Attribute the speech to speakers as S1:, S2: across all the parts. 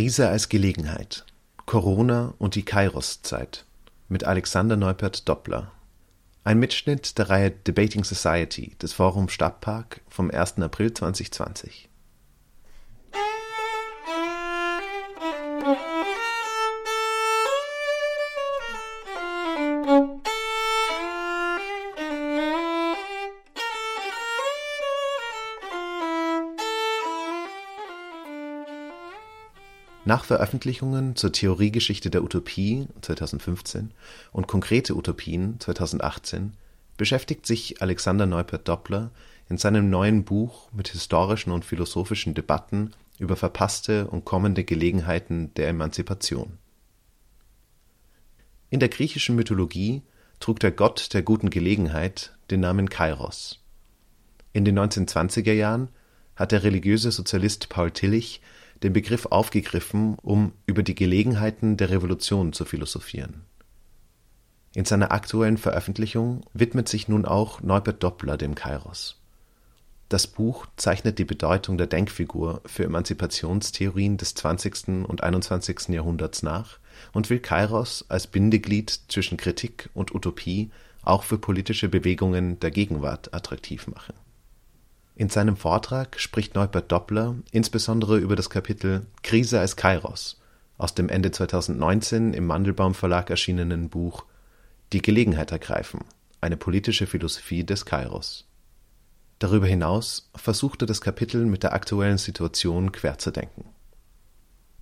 S1: Krise als Gelegenheit. Corona und die Kairos-Zeit mit Alexander Neupert Doppler. Ein Mitschnitt der Reihe Debating Society des Forum Stadtpark vom 1. April 2020. Nach Veröffentlichungen zur Theoriegeschichte der Utopie (2015) und Konkrete Utopien (2018) beschäftigt sich Alexander Neupert Doppler in seinem neuen Buch mit historischen und philosophischen Debatten über verpasste und kommende Gelegenheiten der Emanzipation. In der griechischen Mythologie trug der Gott der guten Gelegenheit den Namen Kairos. In den 1920er Jahren hat der religiöse Sozialist Paul Tillich den Begriff aufgegriffen, um über die Gelegenheiten der Revolution zu philosophieren. In seiner aktuellen Veröffentlichung widmet sich nun auch Neubert Doppler dem Kairos. Das Buch zeichnet die Bedeutung der Denkfigur für Emanzipationstheorien des 20. und 21. Jahrhunderts nach und will Kairos als Bindeglied zwischen Kritik und Utopie auch für politische Bewegungen der Gegenwart attraktiv machen in seinem Vortrag spricht Neubert Doppler insbesondere über das Kapitel Krise als Kairos aus dem Ende 2019 im Mandelbaum Verlag erschienenen Buch Die Gelegenheit ergreifen – Eine politische Philosophie des Kairos. Darüber hinaus versucht er das Kapitel mit der aktuellen Situation querzudenken.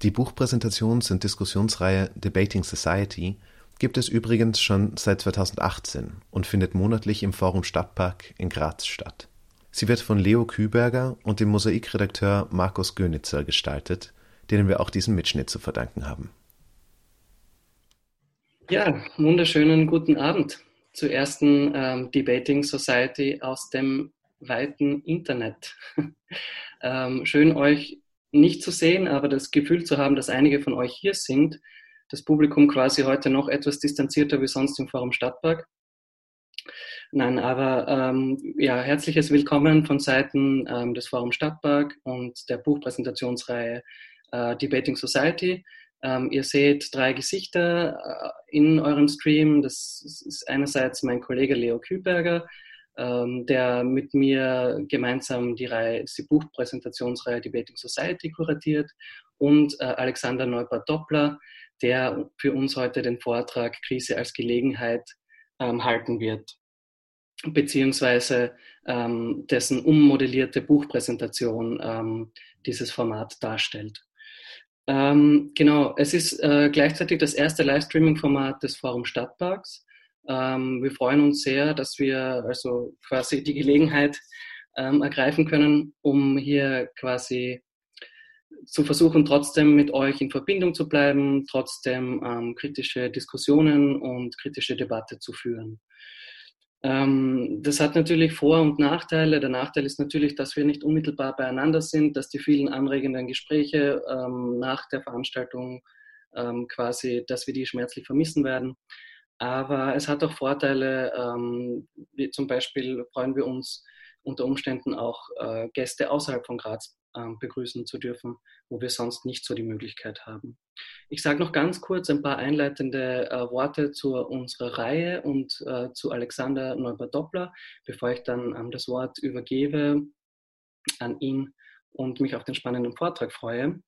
S1: Die Buchpräsentations und Diskussionsreihe Debating Society gibt es übrigens schon seit 2018 und findet monatlich im Forum Stadtpark in Graz statt Sie wird von Leo Küberger und dem Mosaikredakteur Markus Gönitzer gestaltet, denen wir auch diesen Mitschnitt zu verdanken haben.
S2: Ja, wunderschönen guten Abend zur ersten ähm, Debating Society aus dem weiten Internet. ähm, schön euch nicht zu sehen, aber das Gefühl zu haben, dass einige von euch hier sind. Das Publikum quasi heute noch etwas distanzierter wie sonst im Forum Stadtpark. Nein, aber ähm, ja, herzliches Willkommen von Seiten ähm, des Forum Stadtpark und der Buchpräsentationsreihe äh, Debating Society. Ähm, ihr seht drei Gesichter äh, in eurem Stream. Das ist einerseits mein Kollege Leo Kühlberger, ähm, der mit mir gemeinsam die, Reihe, die Buchpräsentationsreihe Debating Society kuratiert und äh, Alexander Neubert-Doppler, der für uns heute den Vortrag Krise als Gelegenheit ähm, halten wird beziehungsweise ähm, dessen ummodellierte Buchpräsentation ähm, dieses Format darstellt. Ähm, genau, es ist äh, gleichzeitig das erste Livestreaming-Format des Forum Stadtparks. Ähm, wir freuen uns sehr, dass wir also quasi die Gelegenheit ähm, ergreifen können, um hier quasi zu versuchen, trotzdem mit euch in Verbindung zu bleiben, trotzdem ähm, kritische Diskussionen und kritische Debatte zu führen. Ähm, das hat natürlich Vor- und Nachteile. Der Nachteil ist natürlich, dass wir nicht unmittelbar beieinander sind, dass die vielen anregenden Gespräche ähm, nach der Veranstaltung ähm, quasi, dass wir die schmerzlich vermissen werden. Aber es hat auch Vorteile, ähm, wie zum Beispiel freuen wir uns unter Umständen auch äh, Gäste außerhalb von Graz begrüßen zu dürfen, wo wir sonst nicht so die Möglichkeit haben. Ich sage noch ganz kurz ein paar einleitende äh, Worte zu unserer Reihe und äh, zu Alexander Neubert-Doppler, bevor ich dann ähm, das Wort übergebe an ihn und mich auf den spannenden Vortrag freue.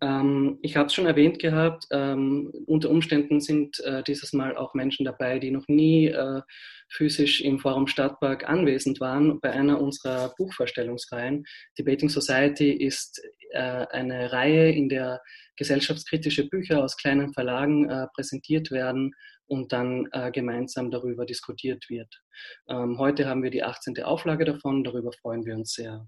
S2: Ähm, ich habe es schon erwähnt gehabt, ähm, unter Umständen sind äh, dieses Mal auch Menschen dabei, die noch nie äh, physisch im Forum Stadtpark anwesend waren bei einer unserer Buchvorstellungsreihen. Debating Society ist äh, eine Reihe, in der gesellschaftskritische Bücher aus kleinen Verlagen äh, präsentiert werden und dann äh, gemeinsam darüber diskutiert wird. Ähm, heute haben wir die 18. Auflage davon, darüber freuen wir uns sehr.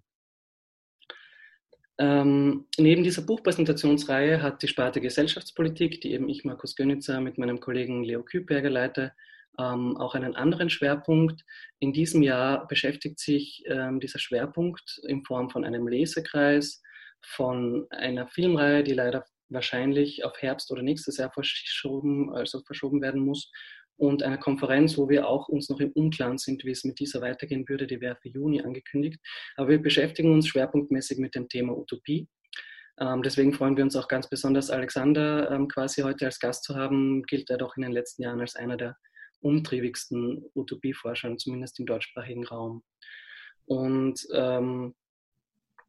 S2: Ähm, neben dieser Buchpräsentationsreihe hat die Sparte Gesellschaftspolitik, die eben ich, Markus Gönitzer, mit meinem Kollegen Leo Kübberger leite, ähm, auch einen anderen Schwerpunkt. In diesem Jahr beschäftigt sich ähm, dieser Schwerpunkt in Form von einem Lesekreis, von einer Filmreihe, die leider wahrscheinlich auf Herbst oder nächstes Jahr verschoben, also verschoben werden muss, und einer Konferenz, wo wir auch uns noch im Unklaren sind, wie es mit dieser weitergehen würde. Die wäre für Juni angekündigt. Aber wir beschäftigen uns schwerpunktmäßig mit dem Thema Utopie. Ähm, deswegen freuen wir uns auch ganz besonders, Alexander ähm, quasi heute als Gast zu haben. Gilt er doch in den letzten Jahren als einer der umtriebigsten Utopieforscher, zumindest im deutschsprachigen Raum. Und ähm,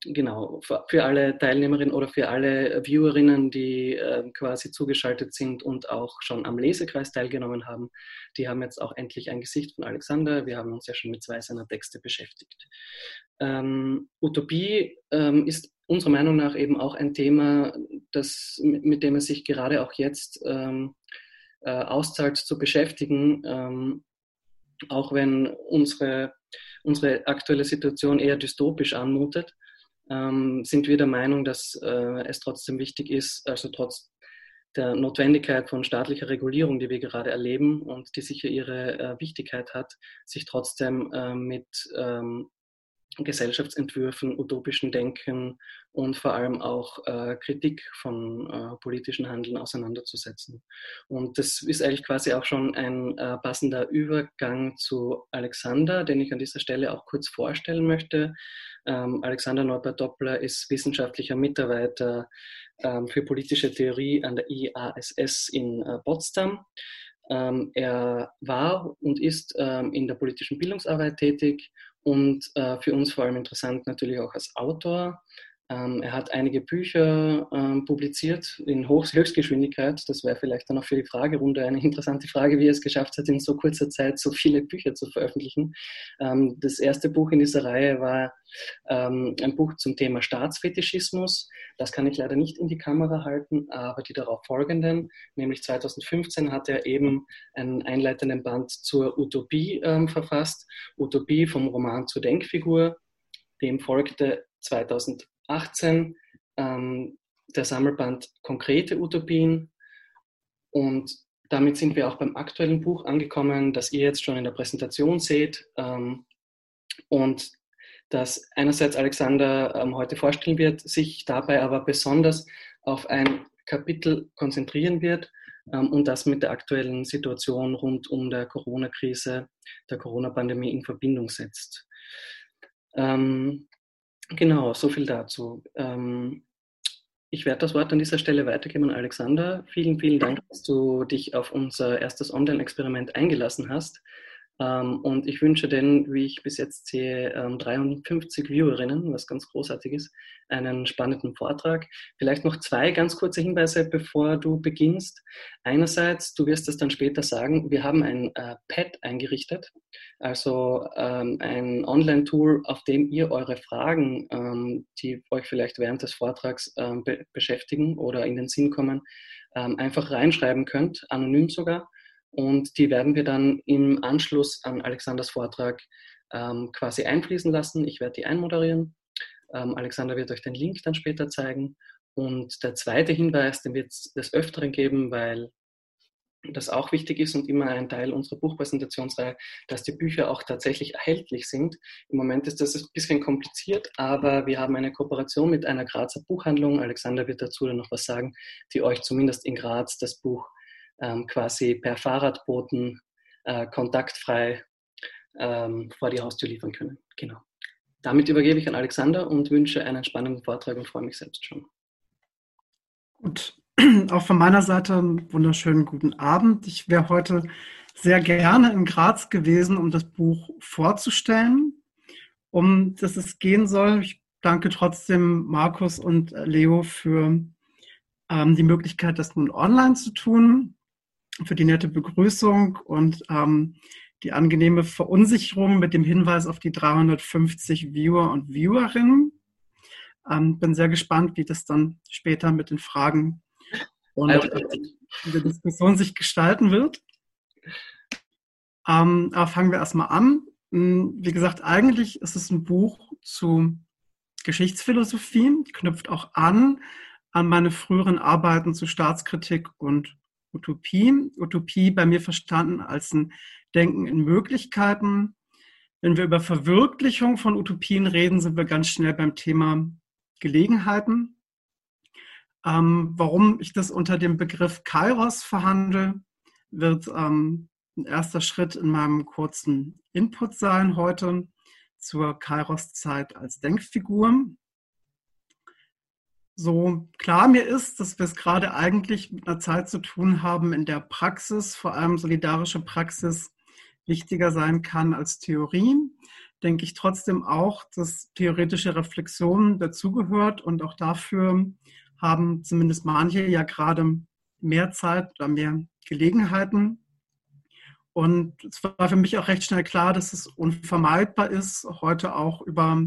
S2: genau, für alle Teilnehmerinnen oder für alle Viewerinnen, die äh, quasi zugeschaltet sind und auch schon am Lesekreis teilgenommen haben, die haben jetzt auch endlich ein Gesicht von Alexander. Wir haben uns ja schon mit zwei seiner Texte beschäftigt. Ähm, Utopie ähm, ist unserer Meinung nach eben auch ein Thema, das, mit dem es sich gerade auch jetzt ähm, äh, auszahlt zu beschäftigen, ähm, auch wenn unsere, unsere aktuelle Situation eher dystopisch anmutet ähm, sind wir der Meinung, dass äh, es trotzdem wichtig ist, also trotz der Notwendigkeit von staatlicher Regulierung, die wir gerade erleben und die sicher ihre äh, Wichtigkeit hat, sich trotzdem äh, mit ähm, Gesellschaftsentwürfen, utopischen Denken und vor allem auch äh, Kritik von äh, politischen Handeln auseinanderzusetzen. Und das ist eigentlich quasi auch schon ein äh, passender Übergang zu Alexander, den ich an dieser Stelle auch kurz vorstellen möchte. Ähm, Alexander Neubert-Doppler ist wissenschaftlicher Mitarbeiter ähm, für politische Theorie an der IASS in äh, Potsdam. Ähm, er war und ist ähm, in der politischen Bildungsarbeit tätig und äh, für uns vor allem interessant natürlich auch als Autor. Ähm, er hat einige Bücher ähm, publiziert in Hoch Höchstgeschwindigkeit. Das wäre vielleicht dann auch für die Fragerunde eine interessante Frage, wie er es geschafft hat, in so kurzer Zeit so viele Bücher zu veröffentlichen. Ähm, das erste Buch in dieser Reihe war ähm, ein Buch zum Thema Staatsfetischismus. Das kann ich leider nicht in die Kamera halten, aber die darauf folgenden, nämlich 2015 hat er eben einen einleitenden Band zur Utopie ähm, verfasst. Utopie vom Roman zur Denkfigur. Dem folgte 2000 18 ähm, der Sammelband Konkrete Utopien. Und damit sind wir auch beim aktuellen Buch angekommen, das ihr jetzt schon in der Präsentation seht. Ähm, und das einerseits Alexander ähm, heute vorstellen wird, sich dabei aber besonders auf ein Kapitel konzentrieren wird ähm, und das mit der aktuellen Situation rund um der Corona-Krise, der Corona-Pandemie in Verbindung setzt. Ähm, Genau, so viel dazu. Ähm, ich werde das Wort an dieser Stelle weitergeben an Alexander. Vielen, vielen Dank, dass du dich auf unser erstes Online-Experiment eingelassen hast. Ähm, und ich wünsche denn, wie ich bis jetzt sehe, 53 ähm, Viewerinnen, was ganz großartig ist, einen spannenden Vortrag. Vielleicht noch zwei ganz kurze Hinweise, bevor du beginnst. Einerseits, du wirst es dann später sagen, wir haben ein äh, Pad eingerichtet, also ähm, ein Online-Tool, auf dem ihr eure Fragen, die euch vielleicht während des Vortrags beschäftigen oder in den Sinn kommen, einfach reinschreiben könnt, anonym sogar. Und die werden wir dann im Anschluss an Alexanders Vortrag ähm, quasi einfließen lassen. Ich werde die einmoderieren. Ähm, Alexander wird euch den Link dann später zeigen. Und der zweite Hinweis, den wird es des Öfteren geben, weil das auch wichtig ist und immer ein Teil unserer Buchpräsentationsreihe, dass die Bücher auch tatsächlich erhältlich sind. Im Moment ist das ein bisschen kompliziert, aber wir haben eine Kooperation mit einer Grazer Buchhandlung. Alexander wird dazu dann noch was sagen, die euch zumindest in Graz das Buch ähm, quasi per Fahrradboten äh, kontaktfrei ähm, vor die Haustür liefern können. Genau. Damit übergebe ich an Alexander und wünsche einen spannenden Vortrag und freue mich selbst schon.
S3: Gut, auch von meiner Seite einen wunderschönen guten Abend. Ich wäre heute sehr gerne in Graz gewesen, um das Buch vorzustellen. Um das es gehen soll, ich danke trotzdem Markus und Leo für ähm, die Möglichkeit, das nun online zu tun für die nette Begrüßung und ähm, die angenehme Verunsicherung mit dem Hinweis auf die 350 Viewer und Viewerinnen. Ähm, bin sehr gespannt, wie das dann später mit den Fragen und äh, der Diskussion sich gestalten wird. Ähm, aber fangen wir erstmal an. Hm, wie gesagt, eigentlich ist es ein Buch zu Geschichtsphilosophie. Knüpft auch an an meine früheren Arbeiten zu Staatskritik und Utopie. Utopie bei mir verstanden als ein Denken in Möglichkeiten. Wenn wir über Verwirklichung von Utopien reden, sind wir ganz schnell beim Thema Gelegenheiten. Ähm, warum ich das unter dem Begriff Kairos verhandle, wird ähm, ein erster Schritt in meinem kurzen Input sein heute zur Kairos-Zeit als Denkfigur. So klar mir ist, dass wir es gerade eigentlich mit einer Zeit zu tun haben, in der Praxis, vor allem solidarische Praxis, wichtiger sein kann als Theorie, denke ich trotzdem auch, dass theoretische Reflexion dazugehört und auch dafür haben zumindest manche ja gerade mehr Zeit oder mehr Gelegenheiten. Und es war für mich auch recht schnell klar, dass es unvermeidbar ist, heute auch über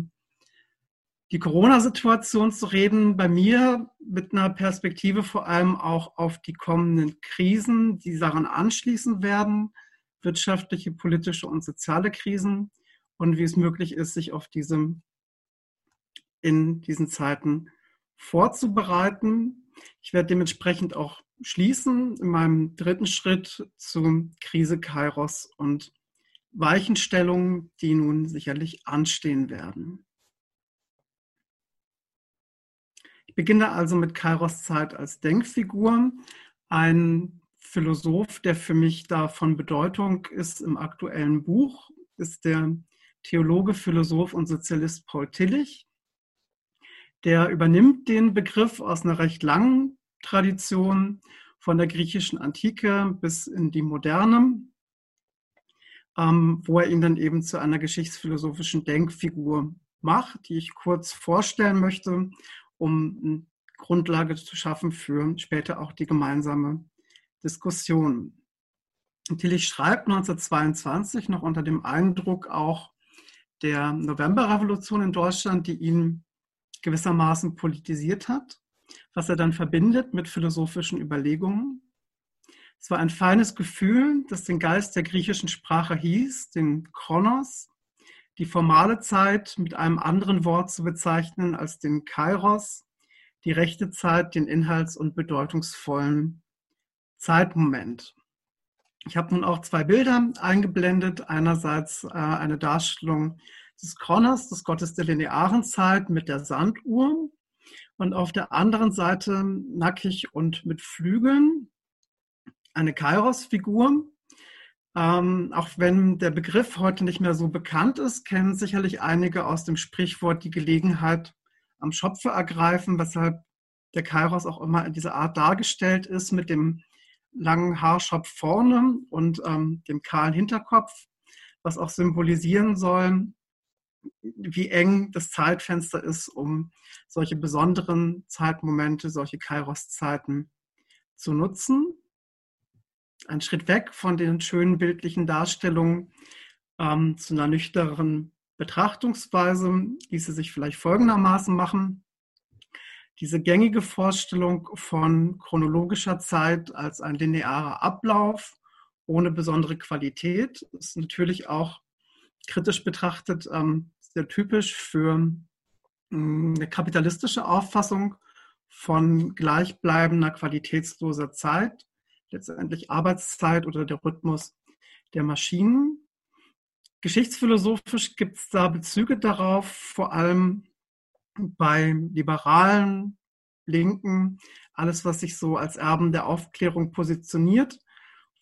S3: die Corona-Situation zu reden. Bei mir mit einer Perspektive vor allem auch auf die kommenden Krisen, die daran anschließen werden, wirtschaftliche, politische und soziale Krisen und wie es möglich ist, sich auf diese in diesen Zeiten vorzubereiten. Ich werde dementsprechend auch schließen in meinem dritten Schritt zur Krise Kairos und Weichenstellungen, die nun sicherlich anstehen werden. Ich beginne also mit Kairos Zeit als Denkfigur, ein Philosoph, der für mich da von Bedeutung ist im aktuellen Buch, ist der Theologe, Philosoph und Sozialist Paul Tillich. Der übernimmt den Begriff aus einer recht langen Tradition von der griechischen Antike bis in die Moderne, ähm, wo er ihn dann eben zu einer geschichtsphilosophischen Denkfigur macht, die ich kurz vorstellen möchte, um eine Grundlage zu schaffen für später auch die gemeinsame Diskussion. Tillich schreibt 1922 noch unter dem Eindruck auch der Novemberrevolution in Deutschland, die ihn gewissermaßen politisiert hat, was er dann verbindet mit philosophischen Überlegungen. Es war ein feines Gefühl, das den Geist der griechischen Sprache hieß, den Chronos, die formale Zeit mit einem anderen Wort zu bezeichnen als den Kairos, die rechte Zeit, den inhalts- und bedeutungsvollen Zeitmoment. Ich habe nun auch zwei Bilder eingeblendet. Einerseits äh, eine Darstellung des Kronos, des Gottes der linearen Zeit mit der Sanduhr und auf der anderen Seite nackig und mit Flügeln eine Kairos-Figur. Ähm, auch wenn der Begriff heute nicht mehr so bekannt ist, kennen sicherlich einige aus dem Sprichwort die Gelegenheit am Schopfe ergreifen, weshalb der Kairos auch immer in dieser Art dargestellt ist mit dem langen Haarschopf vorne und ähm, dem kahlen Hinterkopf, was auch symbolisieren soll, wie eng das Zeitfenster ist, um solche besonderen Zeitmomente, solche Kairos-Zeiten zu nutzen. Ein Schritt weg von den schönen bildlichen Darstellungen ähm, zu einer nüchternen Betrachtungsweise ließe sich vielleicht folgendermaßen machen. Diese gängige Vorstellung von chronologischer Zeit als ein linearer Ablauf ohne besondere Qualität ist natürlich auch kritisch betrachtet ähm, sehr typisch für mm, eine kapitalistische Auffassung von gleichbleibender, qualitätsloser Zeit, letztendlich Arbeitszeit oder der Rhythmus der Maschinen. Geschichtsphilosophisch gibt es da Bezüge darauf, vor allem bei liberalen Linken, alles, was sich so als Erben der Aufklärung positioniert,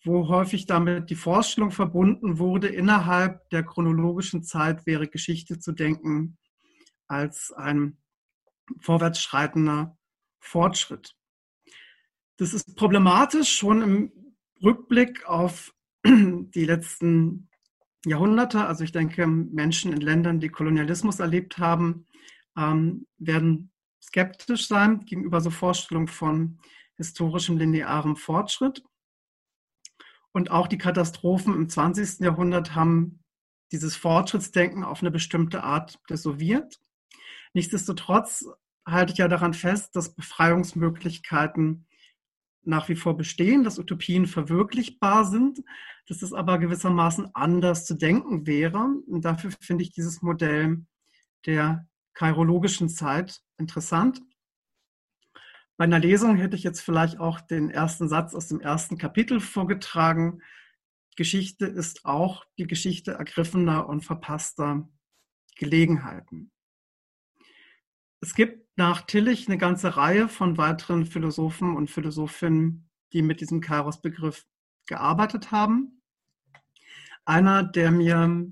S3: wo häufig damit die Vorstellung verbunden wurde, innerhalb der chronologischen Zeit wäre Geschichte zu denken als ein vorwärtsschreitender Fortschritt. Das ist problematisch schon im Rückblick auf die letzten Jahrhunderte. Also ich denke, Menschen in Ländern, die Kolonialismus erlebt haben, ähm, werden skeptisch sein gegenüber so Vorstellungen von historischem linearem Fortschritt. Und auch die Katastrophen im 20. Jahrhundert haben dieses Fortschrittsdenken auf eine bestimmte Art desoviert. Nichtsdestotrotz halte ich ja daran fest, dass Befreiungsmöglichkeiten nach wie vor bestehen, dass Utopien verwirklichbar sind, dass es aber gewissermaßen anders zu denken wäre. Und dafür finde ich dieses Modell der kairologischen Zeit interessant. Bei einer Lesung hätte ich jetzt vielleicht auch den ersten Satz aus dem ersten Kapitel vorgetragen. Geschichte ist auch die Geschichte ergriffener und verpasster Gelegenheiten. Es gibt nach Tillich eine ganze Reihe von weiteren Philosophen und Philosophinnen, die mit diesem Kairos-Begriff gearbeitet haben. Einer, der mir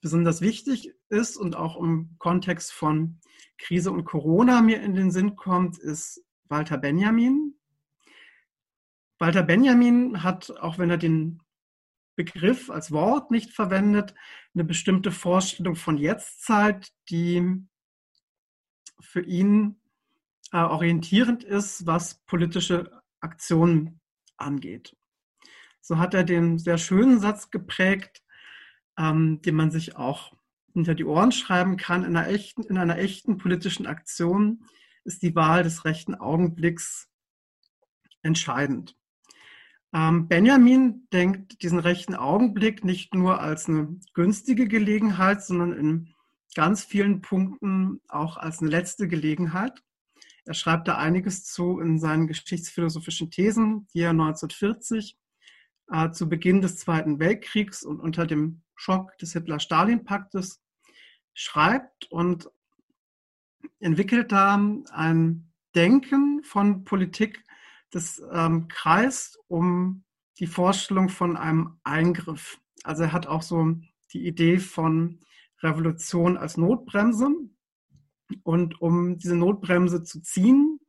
S3: besonders wichtig ist und auch im Kontext von Krise und Corona mir in den Sinn kommt, ist Walter Benjamin. Walter Benjamin hat, auch wenn er den Begriff als Wort nicht verwendet, eine bestimmte Vorstellung von Jetztzeit, die für ihn äh, orientierend ist, was politische Aktionen angeht. So hat er den sehr schönen Satz geprägt, ähm, den man sich auch hinter die Ohren schreiben kann. In einer, echten, in einer echten politischen Aktion ist die Wahl des rechten Augenblicks entscheidend. Ähm, Benjamin denkt diesen rechten Augenblick nicht nur als eine günstige Gelegenheit, sondern in ganz vielen Punkten auch als eine letzte Gelegenheit. Er schreibt da einiges zu in seinen geschichtsphilosophischen Thesen, die er 1940 äh, zu Beginn des Zweiten Weltkriegs und unter dem Schock des Hitler-Stalin-Paktes schreibt und entwickelt da ein Denken von Politik, das ähm, kreist um die Vorstellung von einem Eingriff. Also er hat auch so die Idee von Revolution als Notbremse. Und um diese Notbremse zu ziehen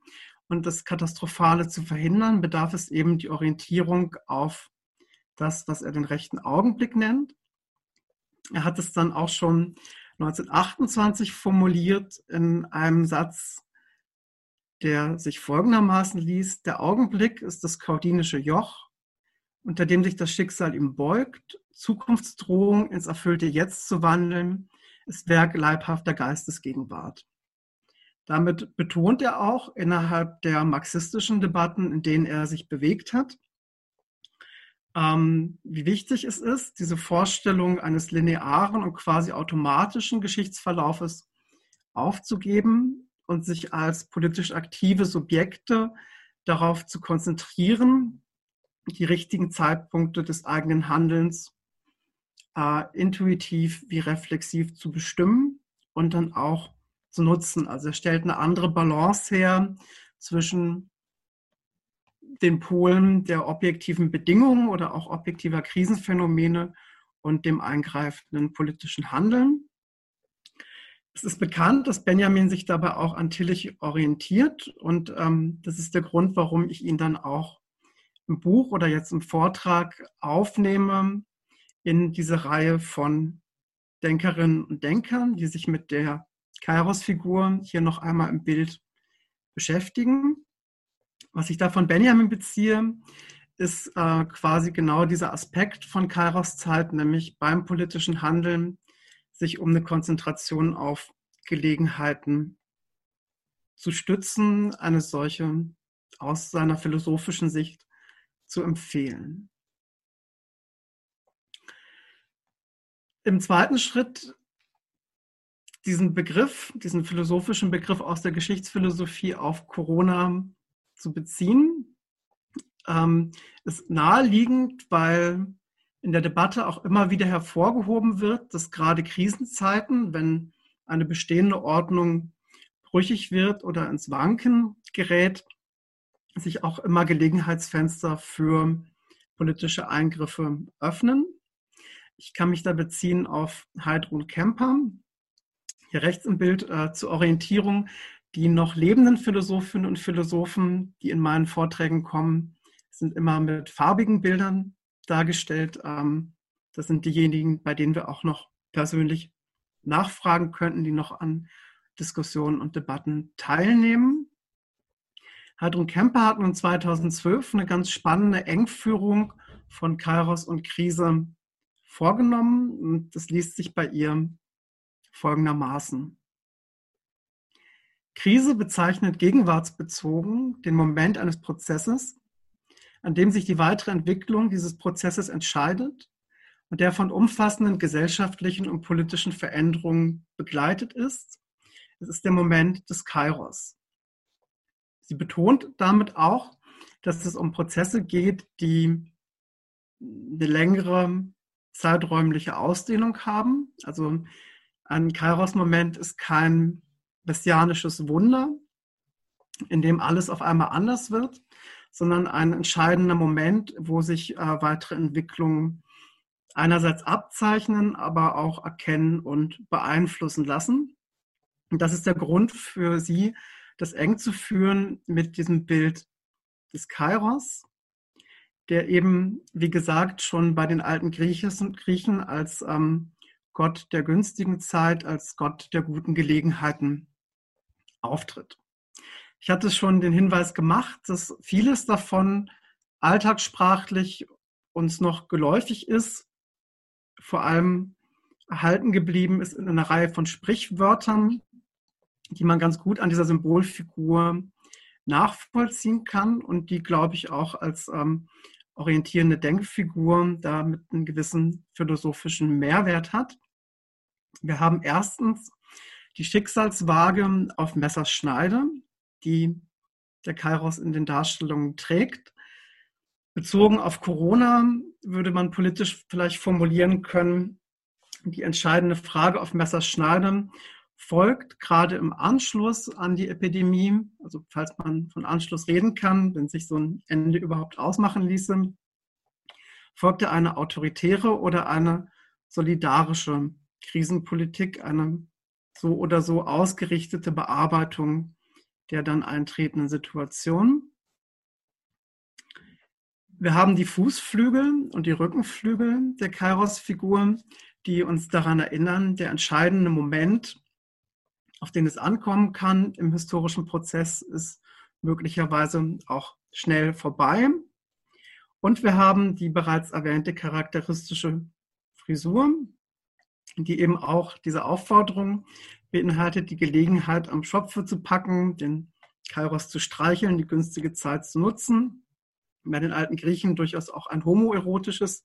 S3: und das Katastrophale zu verhindern, bedarf es eben die Orientierung auf das, was er den rechten Augenblick nennt. Er hat es dann auch schon 1928 formuliert in einem Satz, der sich folgendermaßen liest, der Augenblick ist das kaudinische Joch, unter dem sich das Schicksal ihm beugt, Zukunftsdrohung ins erfüllte Jetzt zu wandeln, ist Werk leibhafter Geistesgegenwart. Damit betont er auch innerhalb der marxistischen Debatten, in denen er sich bewegt hat, ähm, wie wichtig es ist, diese Vorstellung eines linearen und quasi automatischen Geschichtsverlaufes aufzugeben und sich als politisch aktive Subjekte darauf zu konzentrieren, die richtigen Zeitpunkte des eigenen Handelns äh, intuitiv wie reflexiv zu bestimmen und dann auch zu nutzen. Also er stellt eine andere Balance her zwischen den Polen der objektiven Bedingungen oder auch objektiver Krisenphänomene und dem eingreifenden politischen Handeln. Es ist bekannt, dass Benjamin sich dabei auch an Tillich orientiert und ähm, das ist der Grund, warum ich ihn dann auch im Buch oder jetzt im Vortrag aufnehme in diese Reihe von Denkerinnen und Denkern, die sich mit der Kairos-Figur hier noch einmal im Bild beschäftigen. Was ich da von Benjamin beziehe, ist äh, quasi genau dieser Aspekt von Kairos Zeit, nämlich beim politischen Handeln sich um eine Konzentration auf Gelegenheiten zu stützen, eine solche aus seiner philosophischen Sicht zu empfehlen. Im zweiten Schritt diesen Begriff, diesen philosophischen Begriff aus der Geschichtsphilosophie auf Corona zu beziehen, ähm, ist naheliegend, weil in der Debatte auch immer wieder hervorgehoben wird, dass gerade Krisenzeiten, wenn eine bestehende Ordnung brüchig wird oder ins Wanken gerät, sich auch immer Gelegenheitsfenster für politische Eingriffe öffnen. Ich kann mich da beziehen auf Heidrun Kemper, hier rechts im Bild äh, zur Orientierung die noch lebenden Philosophinnen und Philosophen, die in meinen Vorträgen kommen, sind immer mit farbigen Bildern dargestellt. Ähm, das sind diejenigen, bei denen wir auch noch persönlich nachfragen könnten, die noch an Diskussionen und Debatten teilnehmen. Heidrun Kemper hat nun 2012 eine ganz spannende Engführung von Kairos und Krise vorgenommen. Und das liest sich bei ihr folgendermaßen. Krise bezeichnet gegenwartsbezogen den Moment eines Prozesses, an dem sich die weitere Entwicklung dieses Prozesses entscheidet und der von umfassenden gesellschaftlichen und politischen Veränderungen begleitet ist. Es ist der Moment des Kairos. Sie betont damit auch, dass es um Prozesse geht, die eine längere zeiträumliche Ausdehnung haben. Also ein Kairos-Moment ist kein messianisches Wunder, in dem alles auf einmal anders wird, sondern ein entscheidender Moment, wo sich äh, weitere Entwicklungen einerseits abzeichnen, aber auch erkennen und beeinflussen lassen. Und das ist der Grund für sie, das eng zu führen mit diesem Bild des Kairos, der eben, wie gesagt, schon bei den alten Griechen als ähm, Gott der günstigen Zeit, als Gott der guten Gelegenheiten auftritt. Ich hatte schon den Hinweis gemacht, dass vieles davon alltagssprachlich uns noch geläufig ist, vor allem erhalten geblieben ist in einer Reihe von Sprichwörtern, die man ganz gut an dieser Symbolfigur nachvollziehen kann und die, glaube ich, auch als ähm, orientierende Denkfigur da mit einem gewissen philosophischen Mehrwert hat. Wir haben erstens die Schicksalswaage auf Messerschneide, die der Kairos in den Darstellungen trägt. Bezogen auf Corona würde man politisch vielleicht formulieren können, die entscheidende Frage auf Messerschneide folgt gerade im Anschluss an die Epidemie, also falls man von Anschluss reden kann, wenn sich so ein Ende überhaupt ausmachen ließe, folgte eine autoritäre oder eine solidarische Krisenpolitik, eine so oder so ausgerichtete Bearbeitung der dann eintretenden Situation. Wir haben die Fußflügel und die Rückenflügel der Kairos-Figur, die uns daran erinnern, der entscheidende Moment auf den es ankommen kann im historischen Prozess, ist möglicherweise auch schnell vorbei. Und wir haben die bereits erwähnte charakteristische Frisur, die eben auch diese Aufforderung beinhaltet, die Gelegenheit am Schopfe zu packen, den Kairos zu streicheln, die günstige Zeit zu nutzen. Bei den alten Griechen durchaus auch ein homoerotisches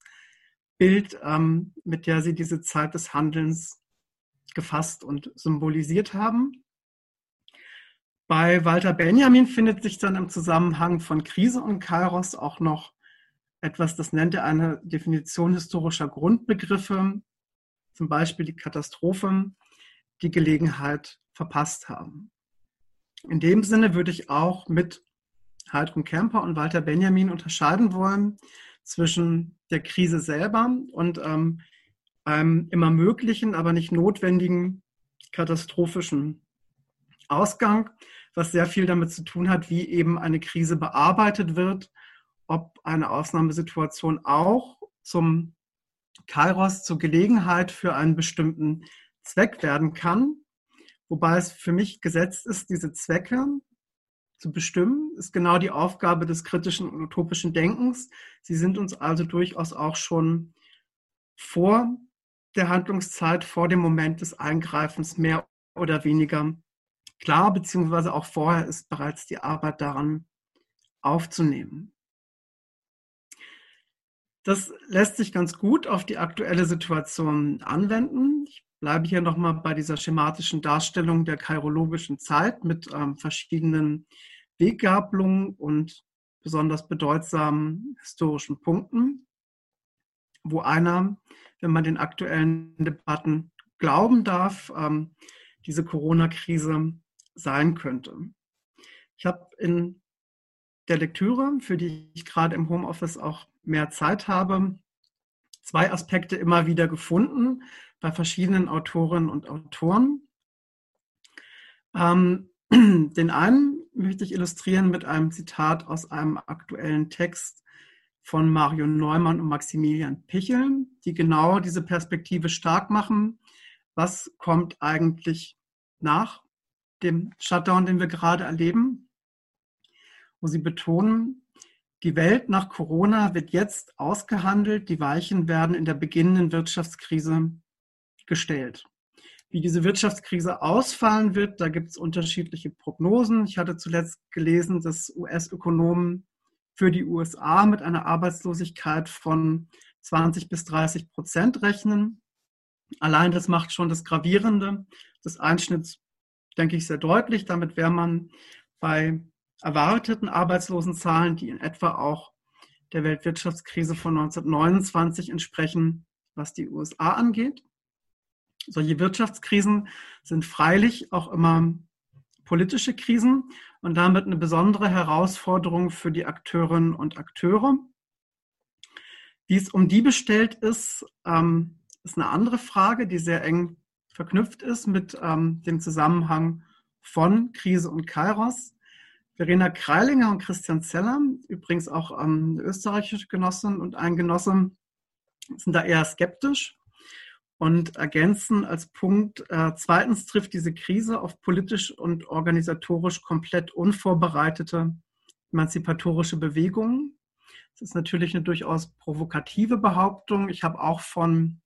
S3: Bild, ähm, mit der sie diese Zeit des Handelns gefasst und symbolisiert haben. Bei Walter Benjamin findet sich dann im Zusammenhang von Krise und Kairos auch noch etwas, das nennt er eine Definition historischer Grundbegriffe, zum Beispiel die Katastrophe, die Gelegenheit verpasst haben. In dem Sinne würde ich auch mit Heidrun Kemper und Walter Benjamin unterscheiden wollen zwischen der Krise selber und ähm, einem immer möglichen, aber nicht notwendigen katastrophischen Ausgang, was sehr viel damit zu tun hat, wie eben eine Krise bearbeitet wird, ob eine Ausnahmesituation auch zum Kairos, zur Gelegenheit für einen bestimmten Zweck werden kann. Wobei es für mich gesetzt ist, diese Zwecke zu bestimmen, ist genau die Aufgabe des kritischen und utopischen Denkens. Sie sind uns also durchaus auch schon vor der Handlungszeit vor dem Moment des Eingreifens mehr oder weniger klar, beziehungsweise auch vorher ist bereits die Arbeit daran aufzunehmen. Das lässt sich ganz gut auf die aktuelle Situation anwenden. Ich bleibe hier nochmal bei dieser schematischen Darstellung der kairologischen Zeit mit ähm, verschiedenen Weggabelungen und besonders bedeutsamen historischen Punkten, wo einer wenn man den aktuellen Debatten glauben darf, ähm, diese Corona-Krise sein könnte. Ich habe in der Lektüre, für die ich gerade im Homeoffice auch mehr Zeit habe, zwei Aspekte immer wieder gefunden bei verschiedenen Autorinnen und Autoren. Ähm, den einen möchte ich illustrieren mit einem Zitat aus einem aktuellen Text von Mario Neumann und Maximilian Pichel, die genau diese Perspektive stark machen. Was kommt eigentlich nach dem Shutdown, den wir gerade erleben? Wo sie betonen, die Welt nach Corona wird jetzt ausgehandelt, die Weichen werden in der beginnenden Wirtschaftskrise gestellt. Wie diese Wirtschaftskrise ausfallen wird, da gibt es unterschiedliche Prognosen. Ich hatte zuletzt gelesen, dass US-Ökonomen für die USA mit einer Arbeitslosigkeit von 20 bis 30 Prozent rechnen. Allein das macht schon das Gravierende des Einschnitts, denke ich, sehr deutlich. Damit wäre man bei erwarteten Arbeitslosenzahlen, die in etwa auch der Weltwirtschaftskrise von 1929 entsprechen, was die USA angeht. Solche Wirtschaftskrisen sind freilich auch immer politische Krisen und damit eine besondere Herausforderung für die Akteurinnen und Akteure. Wie es um die bestellt ist, ähm, ist eine andere Frage, die sehr eng verknüpft ist mit ähm, dem Zusammenhang von Krise und Kairos. Verena Kreilinger und Christian Zeller, übrigens auch ähm, eine österreichische Genossin und ein Genosse, sind da eher skeptisch und ergänzen als Punkt, äh, zweitens trifft diese Krise auf politisch und organisatorisch komplett unvorbereitete emanzipatorische Bewegungen. Das ist natürlich eine durchaus provokative Behauptung. Ich habe auch von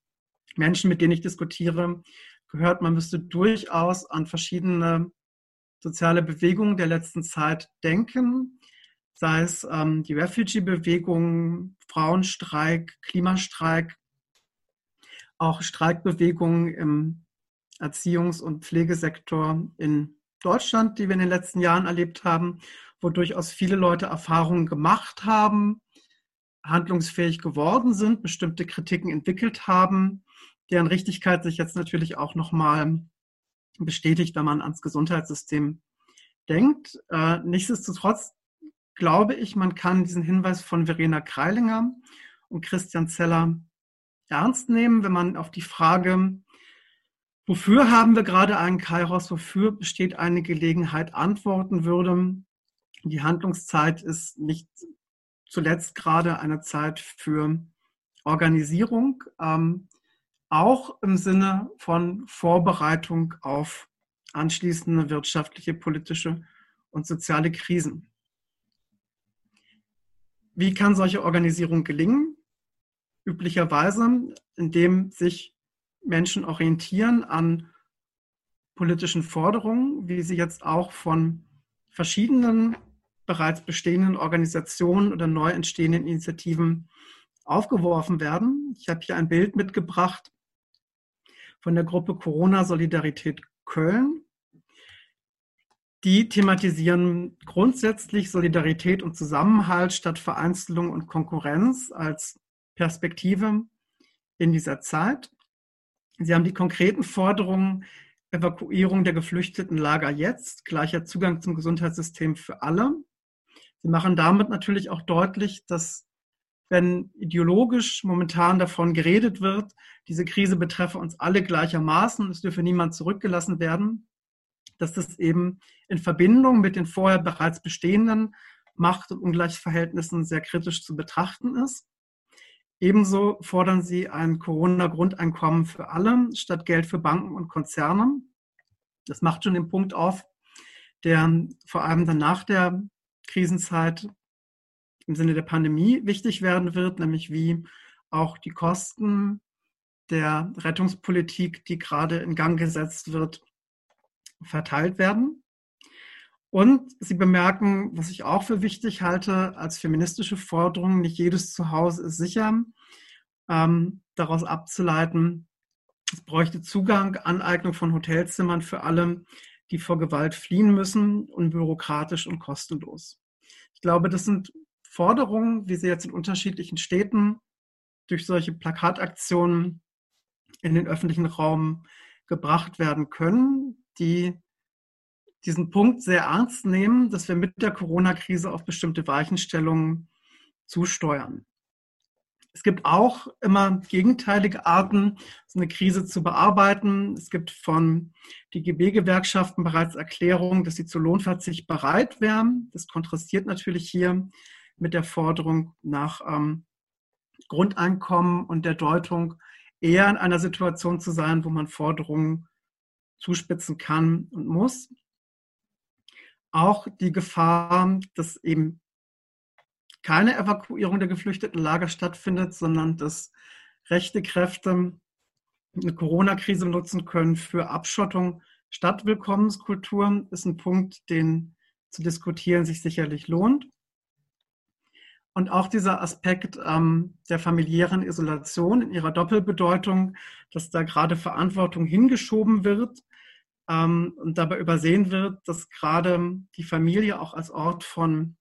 S3: Menschen, mit denen ich diskutiere, gehört, man müsste durchaus an verschiedene soziale Bewegungen der letzten Zeit denken, sei es ähm, die Refugee-Bewegung, Frauenstreik, Klimastreik, auch Streikbewegungen im Erziehungs- und Pflegesektor in Deutschland, die wir in den letzten Jahren erlebt haben, wo durchaus viele Leute Erfahrungen gemacht haben, handlungsfähig geworden sind, bestimmte Kritiken entwickelt haben, deren Richtigkeit sich jetzt natürlich auch nochmal bestätigt, wenn man ans Gesundheitssystem denkt. Äh, nichtsdestotrotz glaube ich, man kann diesen Hinweis von Verena Kreilinger und Christian Zeller ernst nehmen, wenn man auf die Frage, wofür haben wir gerade einen Kairos, wofür besteht eine Gelegenheit, antworten würde. Die Handlungszeit ist nicht zuletzt gerade eine Zeit für Organisierung. Ähm, auch im Sinne von Vorbereitung auf anschließende wirtschaftliche, politische und soziale Krisen. Wie kann solche Organisierung gelingen? Üblicherweise, indem sich Menschen orientieren an politischen Forderungen, wie sie jetzt auch von verschiedenen bereits bestehenden Organisationen oder neu entstehenden Initiativen aufgeworfen werden. Ich habe hier ein Bild mitgebracht von der Gruppe Corona Solidarität Köln. Die thematisieren grundsätzlich Solidarität und Zusammenhalt statt Vereinzelung und Konkurrenz als Perspektive in dieser Zeit. Sie haben die konkreten Forderungen Evakuierung der geflüchteten Lager jetzt, gleicher Zugang zum Gesundheitssystem für alle. Sie machen damit natürlich auch deutlich, dass wenn ideologisch momentan davon geredet wird, diese Krise betreffe uns alle gleichermaßen, es dürfe niemand zurückgelassen werden, dass das eben in Verbindung mit den vorher bereits bestehenden Macht- und Ungleichverhältnissen sehr kritisch zu betrachten ist. Ebenso fordern sie ein Corona-Grundeinkommen für alle statt Geld für Banken und Konzerne. Das macht schon den Punkt auf, der vor allem dann nach der Krisenzeit im Sinne der Pandemie wichtig werden wird, nämlich wie auch die Kosten der Rettungspolitik, die gerade in Gang gesetzt wird, verteilt werden. Und Sie bemerken, was ich auch für wichtig halte, als feministische Forderung, nicht jedes Zuhause ist sicher, ähm, daraus abzuleiten, es bräuchte Zugang, Aneignung von Hotelzimmern für alle, die vor Gewalt fliehen müssen, unbürokratisch und kostenlos. Ich glaube, das sind Forderungen, wie sie jetzt in unterschiedlichen Städten durch solche Plakataktionen in den öffentlichen Raum gebracht werden können, die diesen Punkt sehr ernst nehmen, dass wir mit der Corona-Krise auf bestimmte Weichenstellungen zusteuern. Es gibt auch immer gegenteilige Arten, so eine Krise zu bearbeiten. Es gibt von DGB-Gewerkschaften bereits Erklärungen, dass sie zu Lohnverzicht bereit wären. Das kontrastiert natürlich hier mit der Forderung nach ähm, Grundeinkommen und der Deutung, eher in einer Situation zu sein, wo man Forderungen zuspitzen kann und muss. Auch die Gefahr, dass eben keine Evakuierung der geflüchteten Lager stattfindet, sondern dass rechte Kräfte eine Corona-Krise nutzen können für Abschottung statt Willkommenskultur, ist ein Punkt, den zu diskutieren sich sicherlich lohnt. Und auch dieser Aspekt ähm, der familiären Isolation in ihrer Doppelbedeutung, dass da gerade Verantwortung hingeschoben wird ähm, und dabei übersehen wird, dass gerade die Familie auch als Ort von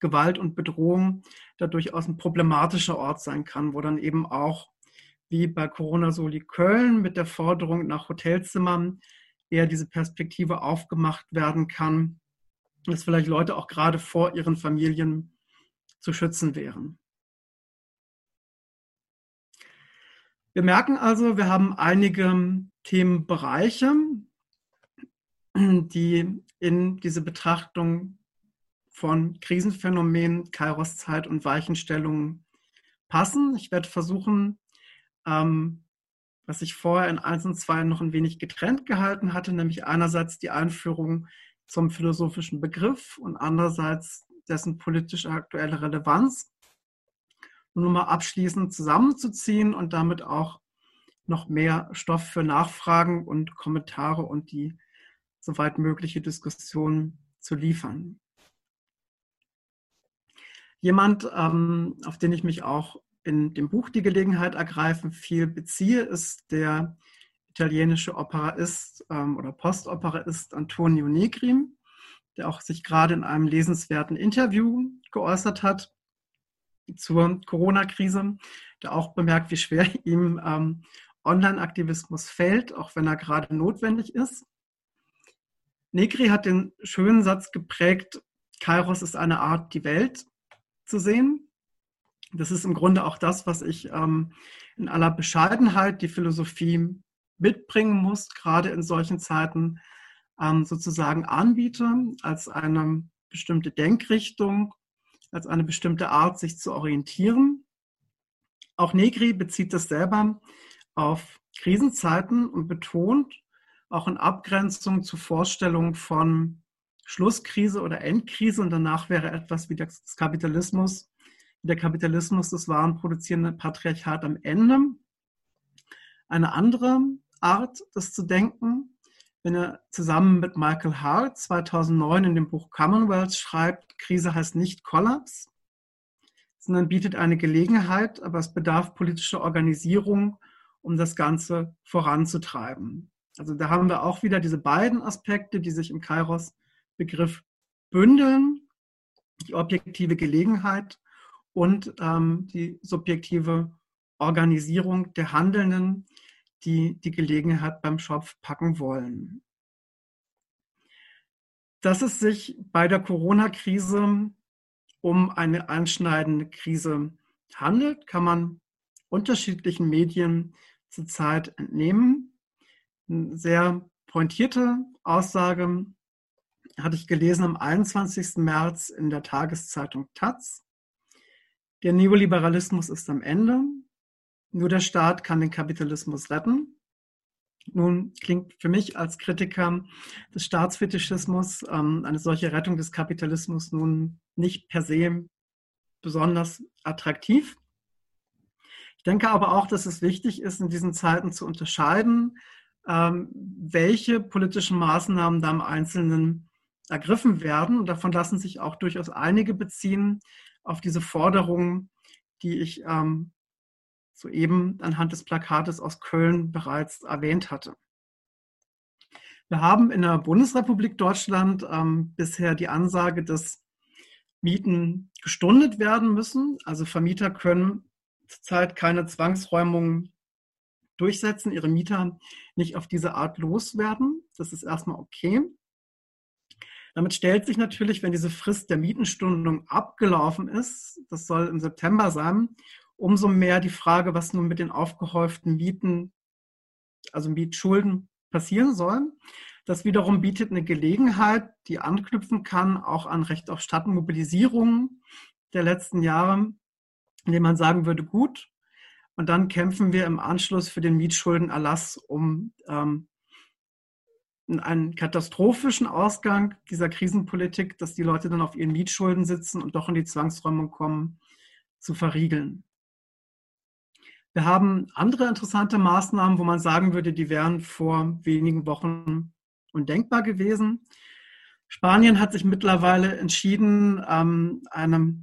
S3: Gewalt und Bedrohung da durchaus ein problematischer Ort sein kann, wo dann eben auch wie bei Corona Soli Köln mit der Forderung nach Hotelzimmern eher diese Perspektive aufgemacht werden kann, dass vielleicht Leute auch gerade vor ihren Familien zu schützen wären. Wir merken also, wir haben einige Themenbereiche, die in diese Betrachtung von Krisenphänomenen, Kairos-Zeit und Weichenstellungen passen. Ich werde versuchen, ähm, was ich vorher in 1 und 2 noch ein wenig getrennt gehalten hatte, nämlich einerseits die Einführung zum philosophischen Begriff und andererseits dessen politische aktuelle Relevanz, nur mal abschließend zusammenzuziehen und damit auch noch mehr Stoff für Nachfragen und Kommentare und die soweit mögliche Diskussion zu liefern. Jemand, ähm, auf den ich mich auch in dem Buch Die Gelegenheit ergreifen viel beziehe, ist der italienische Operaist ähm, oder Postoperaist Antonio Negri, der auch sich gerade in einem lesenswerten Interview geäußert hat zur Corona-Krise, der auch bemerkt, wie schwer ihm ähm, Online-Aktivismus fällt, auch wenn er gerade notwendig ist. Negri hat den schönen Satz geprägt, Kairos ist eine Art, die Welt zu sehen. Das ist im Grunde auch das, was ich ähm, in aller Bescheidenheit die Philosophie mitbringen muss, gerade in solchen Zeiten ähm, sozusagen anbiete, als eine bestimmte Denkrichtung, als eine bestimmte Art, sich zu orientieren. Auch Negri bezieht das selber auf Krisenzeiten und betont, auch in Abgrenzung zu Vorstellungen von Schlusskrise oder Endkrise und danach wäre etwas wie das Kapitalismus, der Kapitalismus des warenproduzierenden Patriarchat am Ende. Eine andere Art, das zu denken, wenn er zusammen mit Michael Hart 2009 in dem Buch Commonwealth schreibt, Krise heißt nicht Kollaps, sondern bietet eine Gelegenheit, aber es bedarf politischer Organisierung, um das Ganze voranzutreiben. Also da haben wir auch wieder diese beiden Aspekte, die sich im Kairos-Begriff bündeln, die objektive Gelegenheit und ähm, die subjektive Organisierung der Handelnden, die die Gelegenheit beim Schopf packen wollen. Dass es sich bei der Corona-Krise um eine einschneidende Krise handelt, kann man unterschiedlichen Medien zurzeit entnehmen. Eine sehr pointierte Aussage hatte ich gelesen am 21. März in der Tageszeitung Taz. Der Neoliberalismus ist am Ende. Nur der Staat kann den Kapitalismus retten. Nun klingt für mich als Kritiker des Staatsfetischismus ähm, eine solche Rettung des Kapitalismus nun nicht per se besonders attraktiv. Ich denke aber auch, dass es wichtig ist, in diesen Zeiten zu unterscheiden, ähm, welche politischen Maßnahmen da im Einzelnen ergriffen werden. Und davon lassen sich auch durchaus einige beziehen auf diese Forderungen, die ich ähm, soeben anhand des Plakates aus Köln bereits erwähnt hatte. Wir haben in der Bundesrepublik Deutschland ähm, bisher die Ansage, dass Mieten gestundet werden müssen. Also Vermieter können zurzeit keine Zwangsräumungen durchsetzen, ihre Mieter nicht auf diese Art loswerden. Das ist erstmal okay. Damit stellt sich natürlich, wenn diese Frist der Mietenstundung abgelaufen ist, das soll im September sein, umso mehr die Frage, was nun mit den aufgehäuften Mieten, also Mietschulden passieren soll. Das wiederum bietet eine Gelegenheit, die anknüpfen kann, auch an Recht auf Stadtmobilisierung der letzten Jahre, indem man sagen würde, gut, und dann kämpfen wir im Anschluss für den Mietschuldenerlass um ähm, einen katastrophischen Ausgang dieser Krisenpolitik, dass die Leute dann auf ihren Mietschulden sitzen und doch in die Zwangsräumung kommen, zu verriegeln. Wir haben andere interessante Maßnahmen, wo man sagen würde, die wären vor wenigen Wochen undenkbar gewesen. Spanien hat sich mittlerweile entschieden, ähm, eine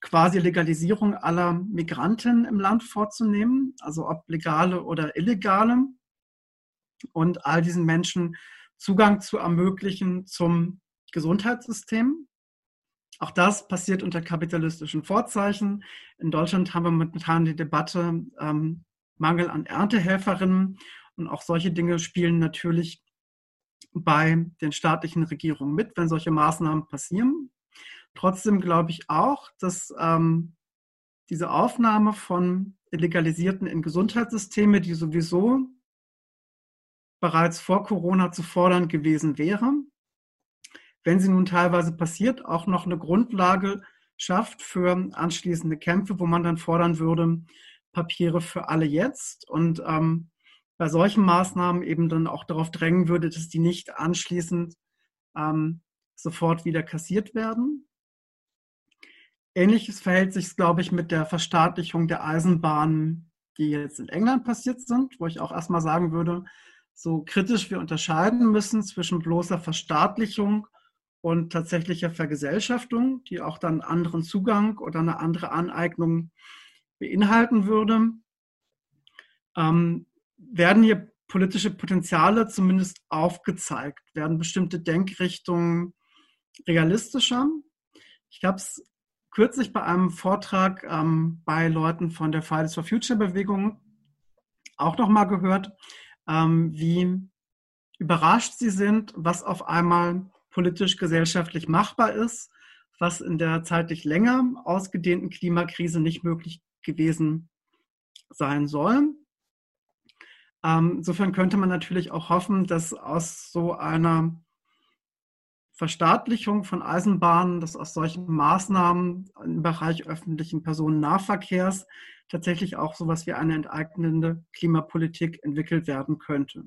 S3: quasi Legalisierung aller Migranten im Land vorzunehmen, also ob legale oder illegale, und all diesen Menschen Zugang zu ermöglichen zum Gesundheitssystem. Auch das passiert unter kapitalistischen Vorzeichen. In Deutschland haben wir momentan die Debatte ähm, Mangel an Erntehelferinnen. Und auch solche Dinge spielen natürlich bei den staatlichen Regierungen mit, wenn solche Maßnahmen passieren. Trotzdem glaube ich auch, dass ähm, diese Aufnahme von Illegalisierten in Gesundheitssysteme, die sowieso bereits vor Corona zu fordern gewesen wäre, wenn sie nun teilweise passiert, auch noch eine Grundlage schafft für anschließende Kämpfe, wo man dann fordern würde, Papiere für alle jetzt und ähm, bei solchen Maßnahmen eben dann auch darauf drängen würde, dass die nicht anschließend ähm, sofort wieder kassiert werden. Ähnliches verhält sich, glaube ich, mit der Verstaatlichung der Eisenbahnen, die jetzt in England passiert sind, wo ich auch erstmal sagen würde, so kritisch wir unterscheiden müssen zwischen bloßer Verstaatlichung und tatsächlicher Vergesellschaftung, die auch dann anderen Zugang oder eine andere Aneignung beinhalten würde, ähm, werden hier politische Potenziale zumindest aufgezeigt, werden bestimmte Denkrichtungen realistischer. Ich habe es kürzlich bei einem Vortrag ähm, bei Leuten von der Fridays for Future Bewegung auch nochmal gehört, ähm, wie überrascht sie sind, was auf einmal politisch gesellschaftlich machbar ist, was in der zeitlich länger ausgedehnten Klimakrise nicht möglich gewesen sein soll. Ähm, insofern könnte man natürlich auch hoffen, dass aus so einer Verstaatlichung von Eisenbahnen, dass aus solchen Maßnahmen im Bereich öffentlichen Personennahverkehrs tatsächlich auch so etwas wie eine enteignende Klimapolitik entwickelt werden könnte.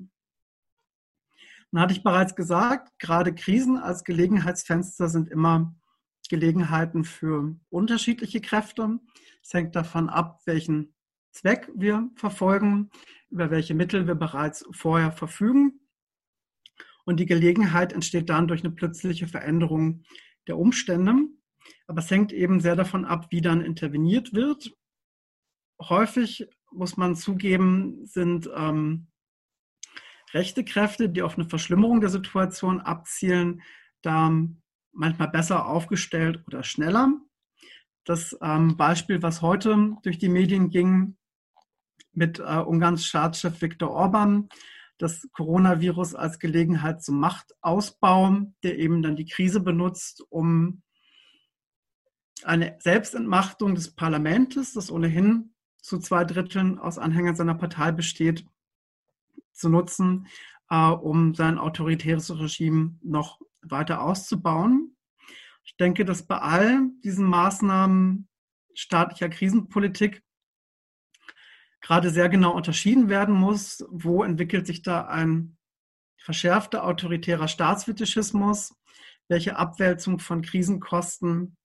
S3: Dann hatte ich bereits gesagt, gerade Krisen als Gelegenheitsfenster sind immer Gelegenheiten für unterschiedliche Kräfte. Es hängt davon ab, welchen Zweck wir verfolgen, über welche Mittel wir bereits vorher verfügen. Und die Gelegenheit entsteht dann durch eine plötzliche Veränderung der Umstände. Aber es hängt eben sehr davon ab, wie dann interveniert wird. Häufig muss man zugeben, sind ähm, rechte Kräfte, die auf eine Verschlimmerung der Situation abzielen, da manchmal besser aufgestellt oder schneller. Das ähm, Beispiel, was heute durch die Medien ging, mit äh, Ungarns Staatschef Viktor Orban, das Coronavirus als Gelegenheit zum Machtausbau, der eben dann die Krise benutzt, um eine Selbstentmachtung des Parlaments, das ohnehin zu zwei Dritteln aus Anhängern seiner Partei besteht, zu nutzen, äh, um sein autoritäres Regime noch weiter auszubauen. Ich denke, dass bei all diesen Maßnahmen staatlicher Krisenpolitik gerade sehr genau unterschieden werden muss, wo entwickelt sich da ein verschärfter autoritärer Staatsfetischismus, welche Abwälzung von Krisenkosten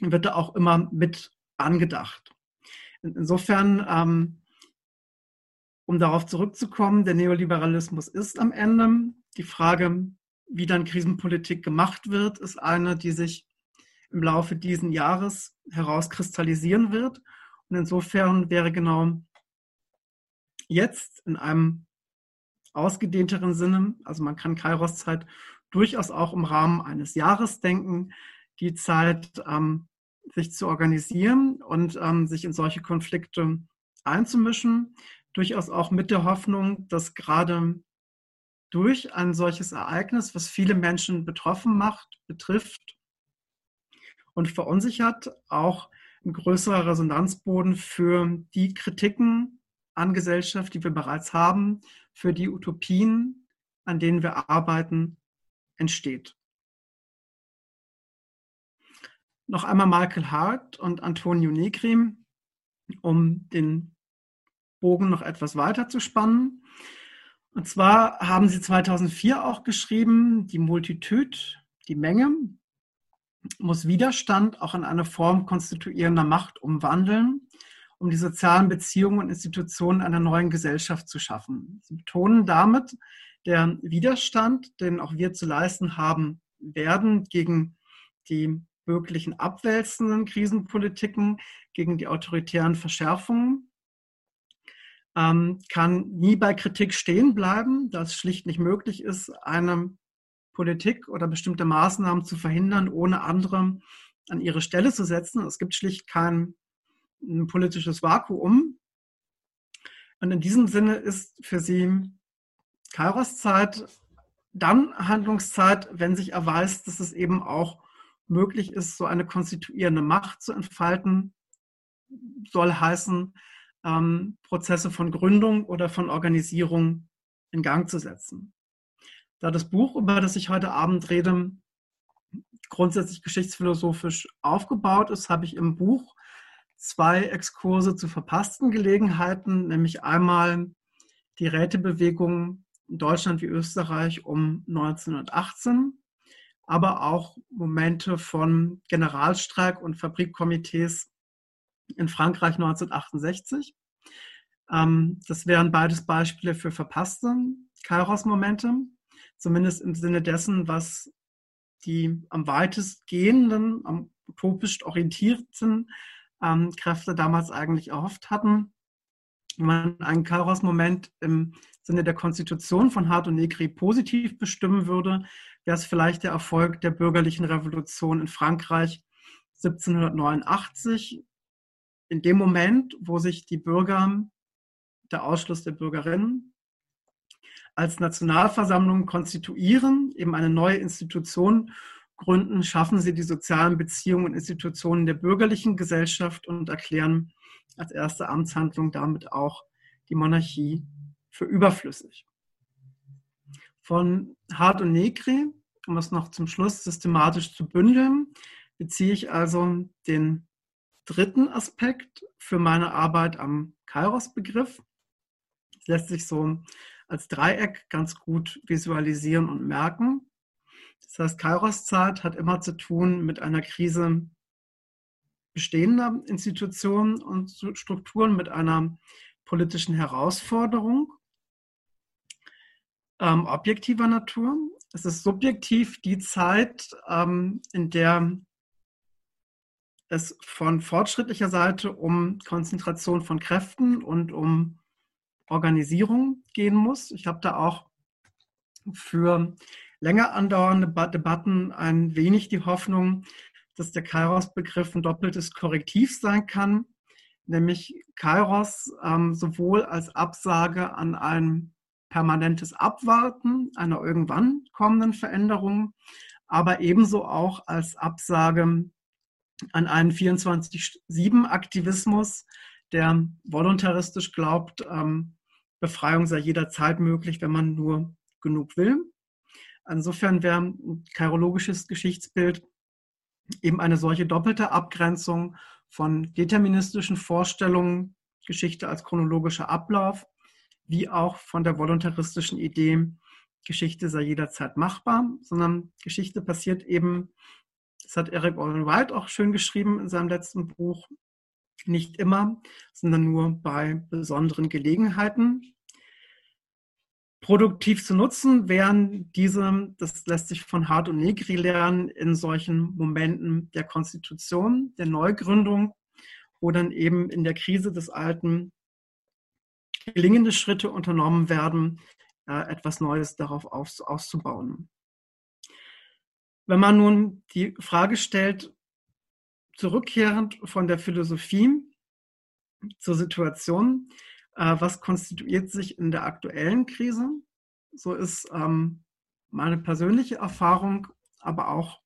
S3: wird da auch immer mit angedacht. Insofern, ähm, um darauf zurückzukommen, der Neoliberalismus ist am Ende. Die Frage, wie dann Krisenpolitik gemacht wird, ist eine, die sich im Laufe dieses Jahres herauskristallisieren wird. Und insofern wäre genau jetzt in einem ausgedehnteren Sinne, also man kann Kairos-Zeit durchaus auch im Rahmen eines Jahres denken, die Zeit, ähm, sich zu organisieren und ähm, sich in solche Konflikte einzumischen, durchaus auch mit der Hoffnung, dass gerade durch ein solches Ereignis, was viele Menschen betroffen macht, betrifft und verunsichert, auch ein größerer Resonanzboden für die Kritiken Gesellschaft, die wir bereits haben, für die Utopien, an denen wir arbeiten, entsteht. Noch einmal Michael Hart und Antonio Negri, um den Bogen noch etwas weiter zu spannen. Und zwar haben sie 2004 auch geschrieben, die Multitude, die Menge, muss Widerstand auch in eine Form konstituierender Macht umwandeln um die sozialen Beziehungen und Institutionen einer neuen Gesellschaft zu schaffen. Sie betonen damit, der Widerstand, den auch wir zu leisten haben werden gegen die möglichen abwälzenden Krisenpolitiken, gegen die autoritären Verschärfungen, ähm, kann nie bei Kritik stehen bleiben, da es schlicht nicht möglich ist, eine Politik oder bestimmte Maßnahmen zu verhindern, ohne andere an ihre Stelle zu setzen. Es gibt schlicht kein ein politisches Vakuum. Und in diesem Sinne ist für sie Kairos-Zeit dann Handlungszeit, wenn sich erweist, dass es eben auch möglich ist, so eine konstituierende Macht zu entfalten, soll heißen, ähm, Prozesse von Gründung oder von Organisierung in Gang zu setzen. Da das Buch, über das ich heute Abend rede, grundsätzlich geschichtsphilosophisch aufgebaut ist, habe ich im Buch zwei Exkurse zu verpassten Gelegenheiten, nämlich einmal die Rätebewegung in Deutschland wie Österreich um 1918, aber auch Momente von Generalstreik und Fabrikkomitees in Frankreich 1968. Ähm, das wären beides Beispiele für verpasste Kairos-Momente, zumindest im Sinne dessen, was die am weitestgehenden, am utopisch orientierten ähm, Kräfte damals eigentlich erhofft hatten. Wenn man einen Kairos-Moment im Sinne der Konstitution von Hart und Negri positiv bestimmen würde, wäre es vielleicht der Erfolg der bürgerlichen Revolution in Frankreich 1789. In dem Moment, wo sich die Bürger, der Ausschluss der Bürgerinnen, als Nationalversammlung konstituieren, eben eine neue Institution gründen, schaffen sie die sozialen Beziehungen und Institutionen der bürgerlichen Gesellschaft und erklären als erste Amtshandlung damit auch die Monarchie für überflüssig. Von Hart und Negri, um es noch zum Schluss systematisch zu bündeln, beziehe ich also den dritten Aspekt für meine Arbeit am Kairos-Begriff. Es lässt sich so als Dreieck ganz gut visualisieren und merken. Das heißt, Kairos-Zeit hat immer zu tun mit einer Krise bestehender Institutionen und Strukturen, mit einer politischen Herausforderung ähm, objektiver Natur. Es ist subjektiv die Zeit, ähm, in der es von fortschrittlicher Seite um Konzentration von Kräften und um Organisierung gehen muss. Ich habe da auch für länger andauernde Debatten ein wenig die Hoffnung, dass der Kairos-Begriff ein doppeltes Korrektiv sein kann, nämlich Kairos ähm, sowohl als Absage an ein permanentes Abwarten einer irgendwann kommenden Veränderung, aber ebenso auch als Absage an einen 24-7-Aktivismus, der voluntaristisch glaubt, ähm, Befreiung sei jederzeit möglich, wenn man nur genug will. Insofern wäre ein kairologisches Geschichtsbild eben eine solche doppelte Abgrenzung von deterministischen Vorstellungen, Geschichte als chronologischer Ablauf, wie auch von der voluntaristischen Idee, Geschichte sei jederzeit machbar, sondern Geschichte passiert eben, das hat Eric Olin White auch schön geschrieben in seinem letzten Buch, nicht immer, sondern nur bei besonderen Gelegenheiten. Produktiv zu nutzen wären diese, das lässt sich von Hart und Negri lernen, in solchen Momenten der Konstitution, der Neugründung, wo dann eben in der Krise des Alten gelingende Schritte unternommen werden, äh, etwas Neues darauf auszubauen. Wenn man nun die Frage stellt, zurückkehrend von der Philosophie zur Situation, äh, was konstituiert sich in der aktuellen Krise? So ist ähm, meine persönliche Erfahrung, aber auch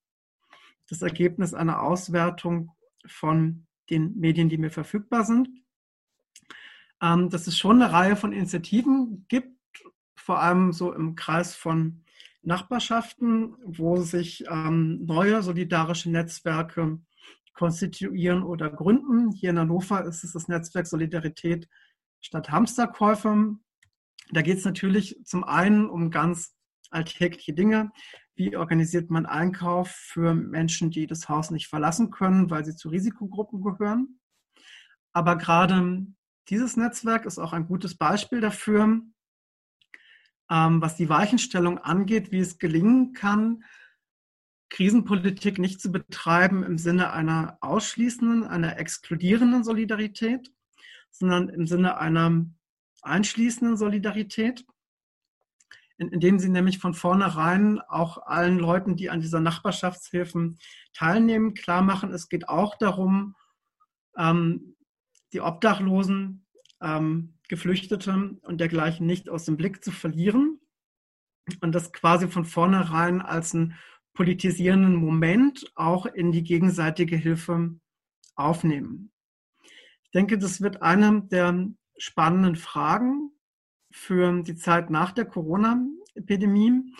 S3: das Ergebnis einer Auswertung von den Medien, die mir verfügbar sind, ähm, dass es schon eine Reihe von Initiativen gibt, vor allem so im Kreis von Nachbarschaften, wo sich ähm, neue solidarische Netzwerke konstituieren oder gründen. Hier in Hannover ist es das Netzwerk Solidarität statt Hamsterkäufe. Da geht es natürlich zum einen um ganz alltägliche Dinge. Wie organisiert man Einkauf für Menschen, die das Haus nicht verlassen können, weil sie zu Risikogruppen gehören? Aber gerade dieses Netzwerk ist auch ein gutes Beispiel dafür, ähm, was die Weichenstellung angeht, wie es gelingen kann, Krisenpolitik nicht zu betreiben im Sinne einer ausschließenden, einer exkludierenden Solidarität, sondern im Sinne einer einschließenden Solidarität, indem sie nämlich von vornherein auch allen Leuten, die an dieser Nachbarschaftshilfen teilnehmen, klar machen, es geht auch darum, ähm, die Obdachlosen, ähm, Geflüchtete und dergleichen nicht aus dem Blick zu verlieren und das quasi von vornherein als einen politisierenden Moment auch in die gegenseitige Hilfe aufnehmen. Ich denke, das wird eine der spannenden Fragen für die Zeit nach der Corona-Epidemie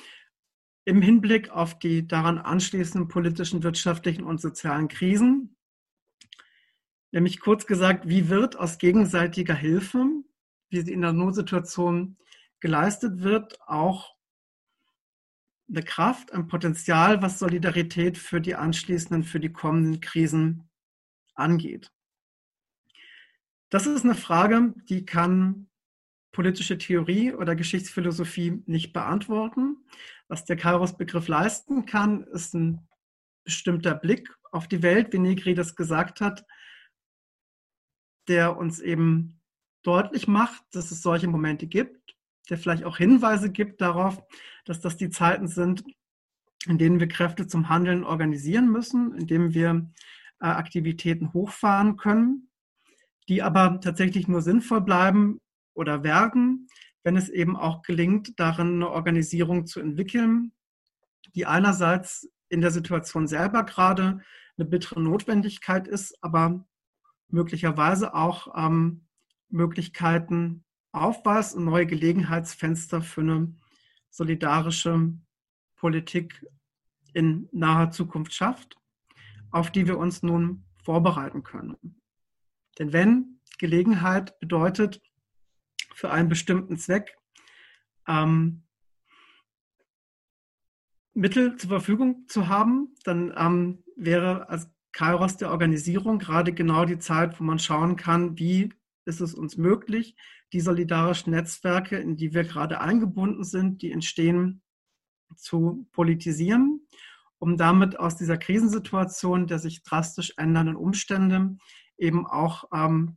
S3: im Hinblick auf die daran anschließenden politischen, wirtschaftlichen und sozialen Krisen. Nämlich kurz gesagt, wie wird aus gegenseitiger Hilfe, wie sie in der Notsituation geleistet wird, auch eine Kraft, ein Potenzial, was Solidarität für die anschließenden, für die kommenden Krisen angeht. Das ist eine Frage, die kann politische Theorie oder Geschichtsphilosophie nicht beantworten. Was der Kairos-Begriff leisten kann, ist ein bestimmter Blick auf die Welt, wie Negri das gesagt hat, der uns eben deutlich macht, dass es solche Momente gibt, der vielleicht auch Hinweise gibt darauf, dass das die Zeiten sind, in denen wir Kräfte zum Handeln organisieren müssen, in denen wir äh, Aktivitäten hochfahren können, die aber tatsächlich nur sinnvoll bleiben oder werden, wenn es eben auch gelingt, darin eine Organisierung zu entwickeln, die einerseits in der Situation selber gerade eine bittere Notwendigkeit ist, aber möglicherweise auch ähm, Möglichkeiten aufweist und neue Gelegenheitsfenster für eine solidarische Politik in naher Zukunft schafft, auf die wir uns nun vorbereiten können. Denn wenn Gelegenheit bedeutet, für einen bestimmten Zweck ähm, Mittel zur Verfügung zu haben, dann ähm, wäre als Kairos der Organisierung gerade genau die Zeit, wo man schauen kann, wie ist es uns möglich, die solidarischen Netzwerke, in die wir gerade eingebunden sind, die entstehen, zu politisieren, um damit aus dieser Krisensituation der sich drastisch ändernden Umstände eben auch ähm,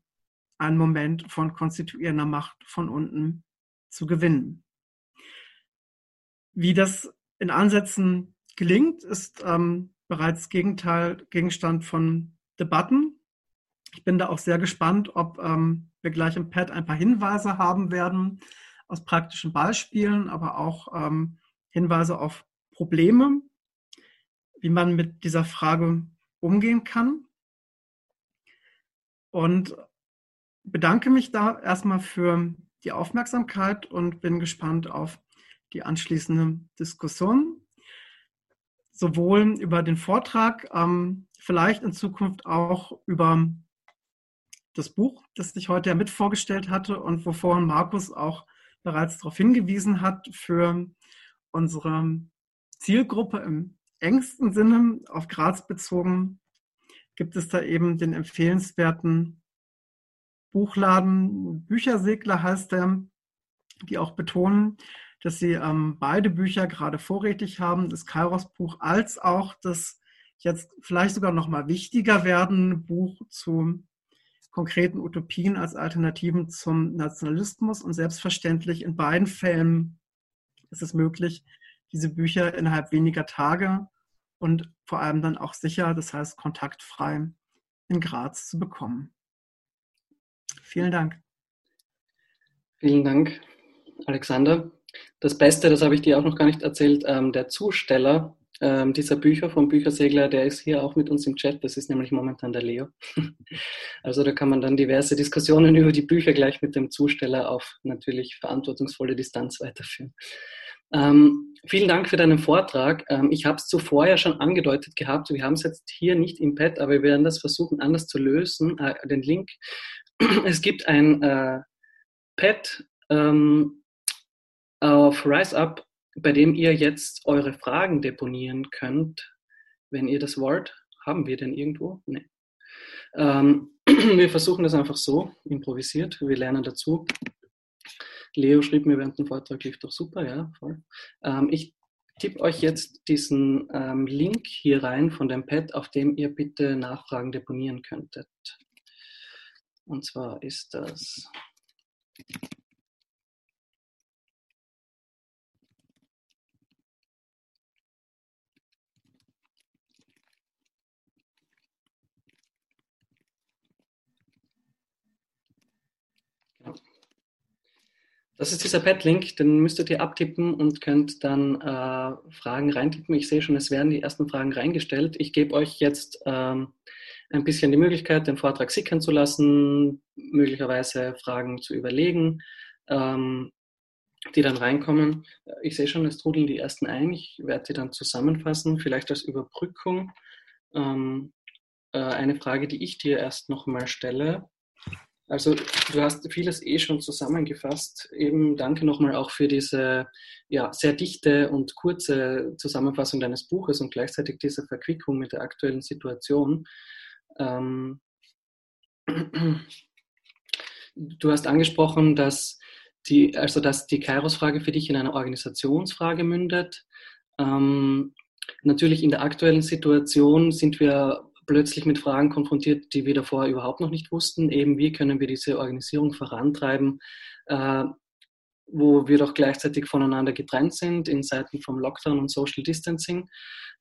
S3: einen Moment von konstituierender Macht von unten zu gewinnen. Wie das in Ansätzen gelingt, ist ähm, bereits Gegenteil, Gegenstand von Debatten. Ich bin da auch sehr gespannt, ob ähm, wir gleich im Pad ein paar Hinweise haben werden aus praktischen Beispielen, aber auch ähm, Hinweise auf Probleme, wie man mit dieser Frage umgehen kann. Und bedanke mich da erstmal für die Aufmerksamkeit und bin gespannt auf die anschließende Diskussion. Sowohl über den Vortrag, ähm, vielleicht in Zukunft auch über das Buch, das ich heute ja mit vorgestellt hatte und wovor Markus auch bereits darauf hingewiesen hat, für unsere Zielgruppe im engsten Sinne auf Graz bezogen, gibt es da eben den empfehlenswerten Buchladen Büchersegler heißt der, die auch betonen, dass sie ähm, beide Bücher gerade vorrätig haben, das Kairos-Buch als auch das jetzt vielleicht sogar noch mal wichtiger werdende Buch zu konkreten Utopien als Alternativen zum Nationalismus. Und selbstverständlich in beiden Fällen ist es möglich, diese Bücher innerhalb weniger Tage und vor allem dann auch sicher, das heißt kontaktfrei in Graz zu bekommen. Vielen Dank.
S2: Vielen Dank, Alexander. Das Beste, das habe ich dir auch noch gar nicht erzählt, ähm, der Zusteller ähm, dieser Bücher vom Büchersegler, der ist hier auch mit uns im Chat. Das ist nämlich momentan der Leo. also da kann man dann diverse Diskussionen über die Bücher gleich mit dem Zusteller auf natürlich verantwortungsvolle Distanz weiterführen. Ähm, vielen Dank für deinen Vortrag. Ähm, ich habe es zuvor ja schon angedeutet gehabt. Wir haben es jetzt hier nicht im Pad, aber wir werden das versuchen anders zu lösen. Äh, den Link es gibt ein äh, Pad ähm, auf RiseUp, bei dem ihr jetzt eure Fragen deponieren könnt, wenn ihr das wollt. Haben wir denn irgendwo? Nee. Ähm, wir versuchen das einfach so, improvisiert. Wir lernen dazu. Leo schrieb mir während dem Vortrag, lief doch super, ja, voll. Ähm, ich tippe euch jetzt diesen ähm, Link hier rein von dem Pad, auf dem ihr bitte Nachfragen deponieren könntet. Und zwar ist das Das ist dieser Pad-Link, den müsstet ihr abtippen und könnt dann äh, Fragen reintippen. Ich sehe schon, es werden die ersten Fragen reingestellt. Ich gebe euch jetzt ähm, ein bisschen die Möglichkeit, den Vortrag sickern zu lassen, möglicherweise Fragen zu überlegen, ähm, die dann reinkommen. Ich sehe schon, es trudeln die ersten ein. Ich werde die dann zusammenfassen, vielleicht als Überbrückung. Ähm, äh, eine Frage, die ich dir erst nochmal stelle. Also du hast vieles eh schon zusammengefasst. Eben danke nochmal auch für diese ja, sehr dichte und kurze Zusammenfassung deines Buches und gleichzeitig diese Verquickung mit der aktuellen Situation. Ähm, du hast angesprochen, dass die, also dass die Kairos-Frage für dich in eine Organisationsfrage mündet. Ähm, natürlich in der aktuellen Situation sind wir plötzlich mit Fragen konfrontiert, die wir davor überhaupt noch nicht wussten. Eben, wie können wir diese Organisierung vorantreiben, äh, wo wir doch gleichzeitig voneinander getrennt sind in Zeiten vom Lockdown und Social Distancing.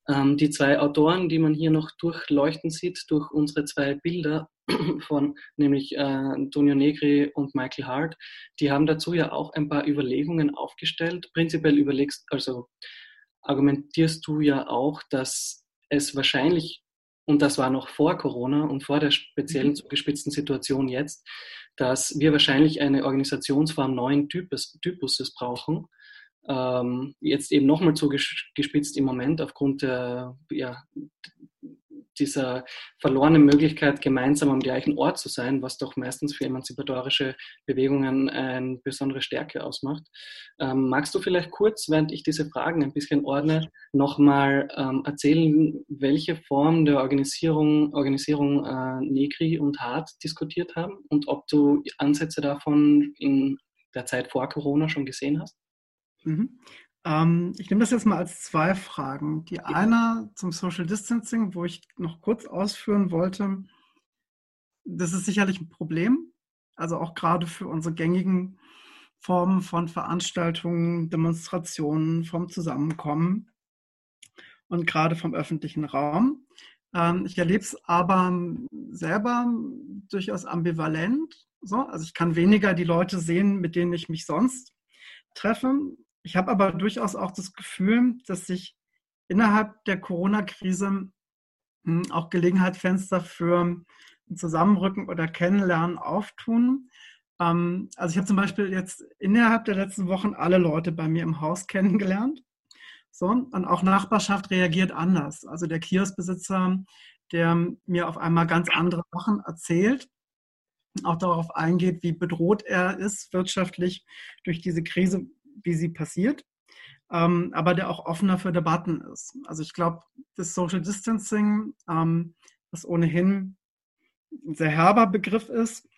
S2: Ähm, die zwei Autoren, die man hier noch durchleuchten sieht, durch unsere zwei Bilder von nämlich äh, Antonio Negri und Michael Hart, die haben dazu ja auch ein paar Überlegungen aufgestellt. Prinzipiell überlegst, also argumentierst du ja auch, dass es wahrscheinlich und das war noch vor Corona und vor der speziellen mhm. zugespitzten Situation jetzt, dass wir wahrscheinlich eine Organisationsform neuen Typus, Typuses brauchen. Ähm, jetzt eben nochmal zugespitzt im Moment aufgrund der, ja, dieser verlorenen Möglichkeit, gemeinsam am gleichen Ort zu sein, was doch meistens für emanzipatorische Bewegungen eine besondere Stärke ausmacht. Ähm, magst du vielleicht kurz, während ich diese Fragen ein bisschen ordne, nochmal ähm, erzählen, welche Form der Organisierung, Organisierung äh, Negri und Hart diskutiert haben und ob du Ansätze davon in der Zeit vor Corona schon gesehen hast?
S3: Ähm, ich nehme das jetzt mal als zwei Fragen. Die eine zum Social Distancing, wo ich noch kurz ausführen wollte. Das ist sicherlich ein Problem. Also auch gerade für unsere gängigen Formen von Veranstaltungen, Demonstrationen, vom Zusammenkommen und gerade vom öffentlichen Raum. Ähm, ich erlebe es aber selber durchaus ambivalent. So, also ich kann weniger die Leute sehen, mit denen ich mich sonst treffe. Ich habe aber durchaus auch das Gefühl, dass sich innerhalb der Corona-Krise hm, auch Gelegenheitsfenster für ein Zusammenrücken oder Kennenlernen auftun. Ähm, also ich habe zum Beispiel jetzt innerhalb der letzten Wochen alle Leute bei mir im Haus kennengelernt. So, und auch Nachbarschaft reagiert anders. Also der Kioskbesitzer, der mir auf einmal ganz andere Sachen erzählt, auch darauf eingeht, wie bedroht er ist wirtschaftlich durch diese Krise, wie sie passiert, ähm, aber der auch offener für Debatten ist. Also ich glaube, das Social Distancing, ähm, was ohnehin ein sehr herber Begriff ist,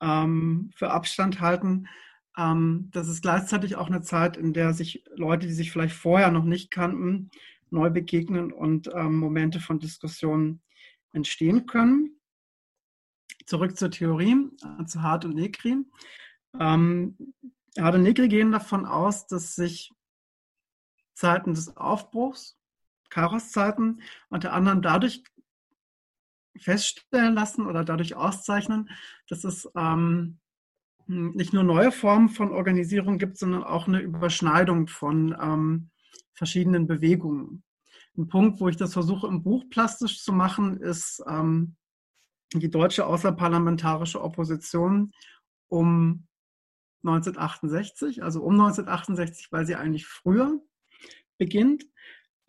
S3: ähm, für Abstand halten, ähm, das ist gleichzeitig auch eine Zeit, in der sich Leute, die sich vielleicht vorher noch nicht kannten, neu begegnen und ähm, Momente von Diskussionen entstehen können. Zurück zur Theorie, äh, zu Hart und Negri. Ähm, Hart und Negri gehen davon aus, dass sich Zeiten des Aufbruchs, Kairos-Zeiten, unter anderem dadurch feststellen lassen oder dadurch auszeichnen, dass es ähm, nicht nur neue Formen von Organisierung gibt, sondern auch eine Überschneidung von ähm, verschiedenen Bewegungen. Ein Punkt, wo ich das versuche im Buch plastisch zu machen, ist ähm, die deutsche außerparlamentarische Opposition um 1968, also um 1968, weil sie eigentlich früher beginnt.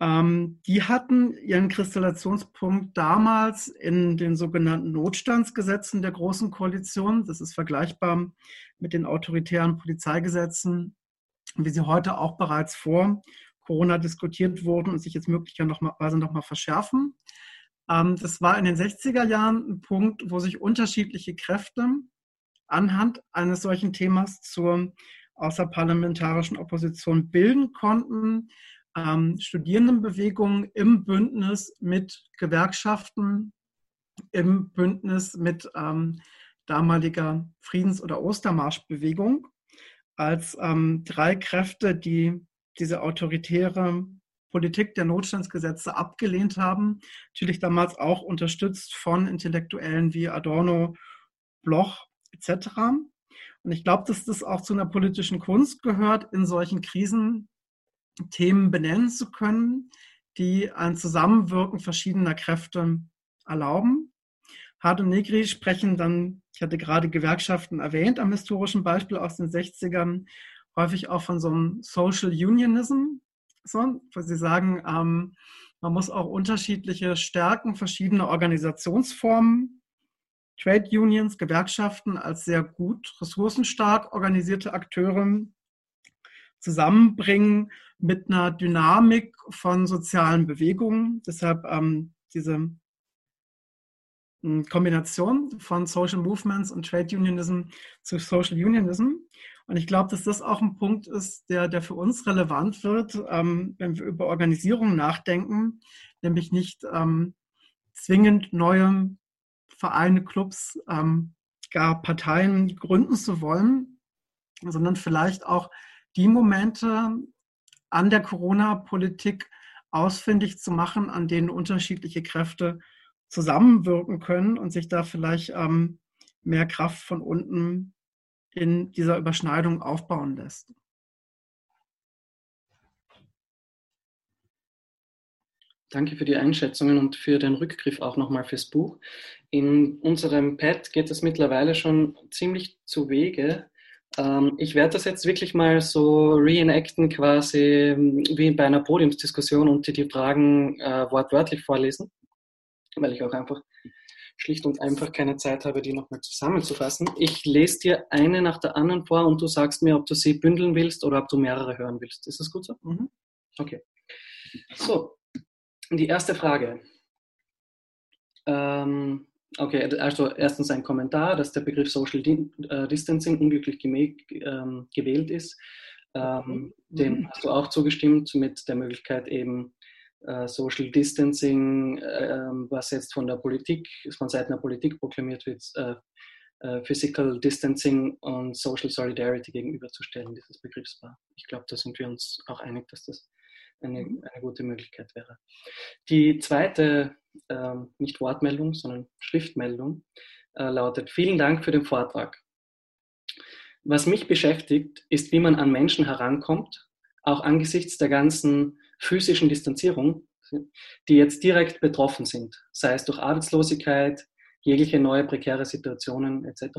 S3: Ähm, die hatten ihren Kristallationspunkt damals in den sogenannten Notstandsgesetzen der Großen Koalition. Das ist vergleichbar mit den autoritären Polizeigesetzen, wie sie heute auch bereits vor Corona diskutiert wurden und sich jetzt möglicherweise noch mal verschärfen. Ähm, das war in den 60er Jahren ein Punkt, wo sich unterschiedliche Kräfte anhand eines solchen Themas zur außerparlamentarischen Opposition bilden konnten. Ähm, Studierendenbewegungen im Bündnis mit Gewerkschaften, im Bündnis mit ähm, damaliger Friedens- oder Ostermarschbewegung als ähm, drei Kräfte, die diese autoritäre Politik der Notstandsgesetze abgelehnt haben. Natürlich damals auch unterstützt von Intellektuellen wie Adorno, Bloch etc. Und ich glaube, dass das auch zu einer politischen Kunst gehört, in solchen Krisen Themen benennen zu können, die ein Zusammenwirken verschiedener Kräfte erlauben. Hart und Negri sprechen dann, ich hatte gerade Gewerkschaften erwähnt, am historischen Beispiel aus den 60ern, häufig auch von so einem Social Unionism, so, wo sie sagen, ähm, man muss auch unterschiedliche Stärken verschiedener Organisationsformen, Trade Unions, Gewerkschaften als sehr gut ressourcenstark organisierte Akteure zusammenbringen mit einer Dynamik von sozialen Bewegungen. Deshalb ähm, diese hm, Kombination von Social Movements und Trade Unionism zu Social Unionism. Und ich glaube, dass das auch ein Punkt ist, der, der für uns relevant wird, ähm, wenn wir über Organisierung nachdenken, nämlich nicht ähm, zwingend neue Vereine, Clubs, ähm, gar Parteien gründen zu wollen, sondern vielleicht auch die Momente an der Corona-Politik ausfindig zu machen, an denen unterschiedliche Kräfte zusammenwirken können und sich da vielleicht ähm, mehr Kraft von unten in dieser Überschneidung aufbauen lässt.
S2: Danke für die Einschätzungen und für den Rückgriff auch nochmal fürs Buch. In unserem Pad geht es mittlerweile schon ziemlich zu Wege. Ähm, ich werde das jetzt wirklich mal so reenacten, quasi wie bei einer Podiumsdiskussion und dir die Fragen äh, wortwörtlich vorlesen, weil ich auch einfach schlicht und einfach keine Zeit habe, die nochmal zusammenzufassen. Ich lese dir eine nach der anderen vor und du sagst mir, ob du sie bündeln willst oder ob du mehrere hören willst. Ist das gut so? Mhm. Okay. So, die erste Frage. Ähm, okay, also erstens ein Kommentar, dass der Begriff Social äh, Distancing unglücklich ähm, gewählt ist. Ähm, dem hast du auch zugestimmt mit der Möglichkeit eben äh, Social Distancing, äh, was jetzt von der Politik, von Seiten der Politik proklamiert wird, äh, äh, Physical Distancing und Social Solidarity gegenüberzustellen, dieses Begriffspaar. Ich glaube, da sind wir uns auch einig, dass das eine, mhm. eine gute Möglichkeit wäre. Die zweite, äh, nicht Wortmeldung, sondern Schriftmeldung, äh, lautet, vielen Dank für den Vortrag. Was mich beschäftigt, ist, wie man an Menschen herankommt, auch angesichts der ganzen physischen Distanzierung, die jetzt direkt betroffen sind, sei es durch Arbeitslosigkeit, jegliche neue prekäre Situationen etc.,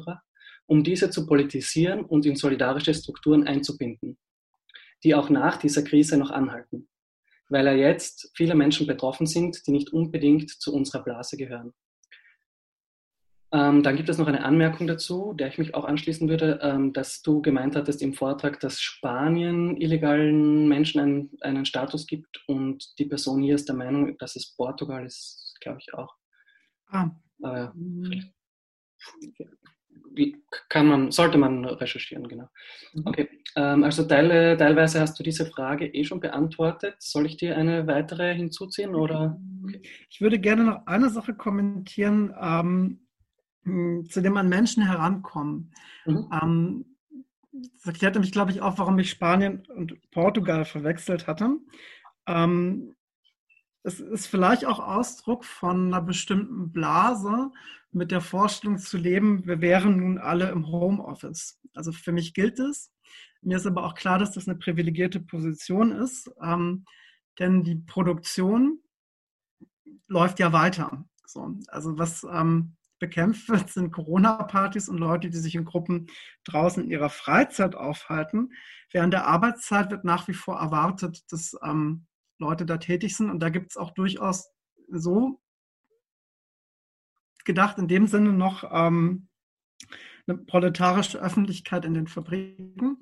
S2: um diese zu politisieren und in solidarische Strukturen einzubinden die auch nach dieser Krise noch anhalten, weil ja jetzt viele Menschen betroffen sind, die nicht unbedingt zu unserer Blase gehören. Ähm, dann gibt es noch eine Anmerkung dazu, der ich mich auch anschließen würde, ähm, dass du gemeint hattest im Vortrag, dass Spanien illegalen Menschen einen, einen Status gibt und die Person hier ist der Meinung, dass es Portugal ist, glaube ich auch. Ah. Äh, kann man, sollte man recherchieren, genau. Mhm. Okay, ähm, also teile, teilweise hast du diese Frage eh schon beantwortet. Soll ich dir eine weitere hinzuziehen oder?
S3: Okay. Ich würde gerne noch eine Sache kommentieren, ähm, hm, zu dem man Menschen herankommen. Mhm. Ähm, das erklärt nämlich, glaube ich, auch, warum ich Spanien und Portugal verwechselt hatte. Ähm, es ist vielleicht auch Ausdruck von einer bestimmten Blase, mit der Vorstellung zu leben, wir wären nun alle im Homeoffice. Also für mich gilt es. Mir ist aber auch klar, dass das eine privilegierte Position ist, ähm, denn die Produktion läuft ja weiter. So, also was ähm, bekämpft wird, sind Corona-Partys und Leute, die sich in Gruppen draußen in ihrer Freizeit aufhalten. Während der Arbeitszeit wird nach wie vor erwartet, dass ähm, Leute da tätig sind. Und da gibt es auch durchaus so gedacht, in dem Sinne noch ähm, eine proletarische Öffentlichkeit in den Fabriken.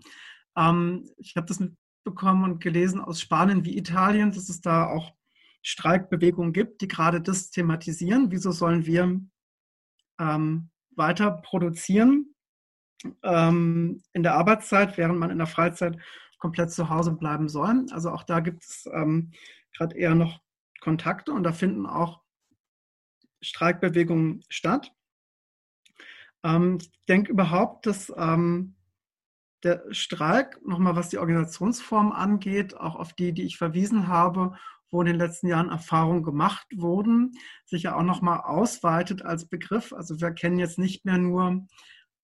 S3: Ähm, ich habe das mitbekommen und gelesen aus Spanien wie Italien, dass es da auch Streikbewegungen gibt, die gerade das thematisieren. Wieso sollen wir ähm, weiter produzieren ähm, in der Arbeitszeit, während man in der Freizeit komplett zu Hause bleiben soll? Also auch da gibt es ähm, gerade eher noch Kontakte und da finden auch Streikbewegungen statt. Ähm, ich denke überhaupt, dass ähm, der Streik, nochmal was die Organisationsform angeht, auch auf die, die ich verwiesen habe, wo in den letzten Jahren Erfahrungen gemacht wurden, sich ja auch nochmal ausweitet als Begriff. Also wir kennen jetzt nicht mehr nur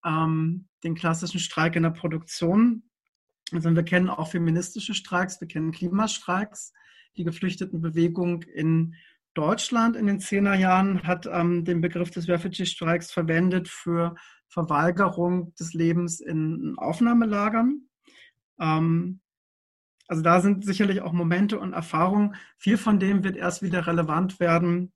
S3: ähm, den klassischen Streik in der Produktion, sondern wir kennen auch feministische Streiks, wir kennen Klimastreiks, die Geflüchtetenbewegung in Deutschland in den Zehnerjahren hat ähm, den Begriff des Refugee-Streiks verwendet für Verweigerung des Lebens in Aufnahmelagern. Ähm, also da sind sicherlich auch Momente und Erfahrungen. Viel von dem wird erst wieder relevant werden,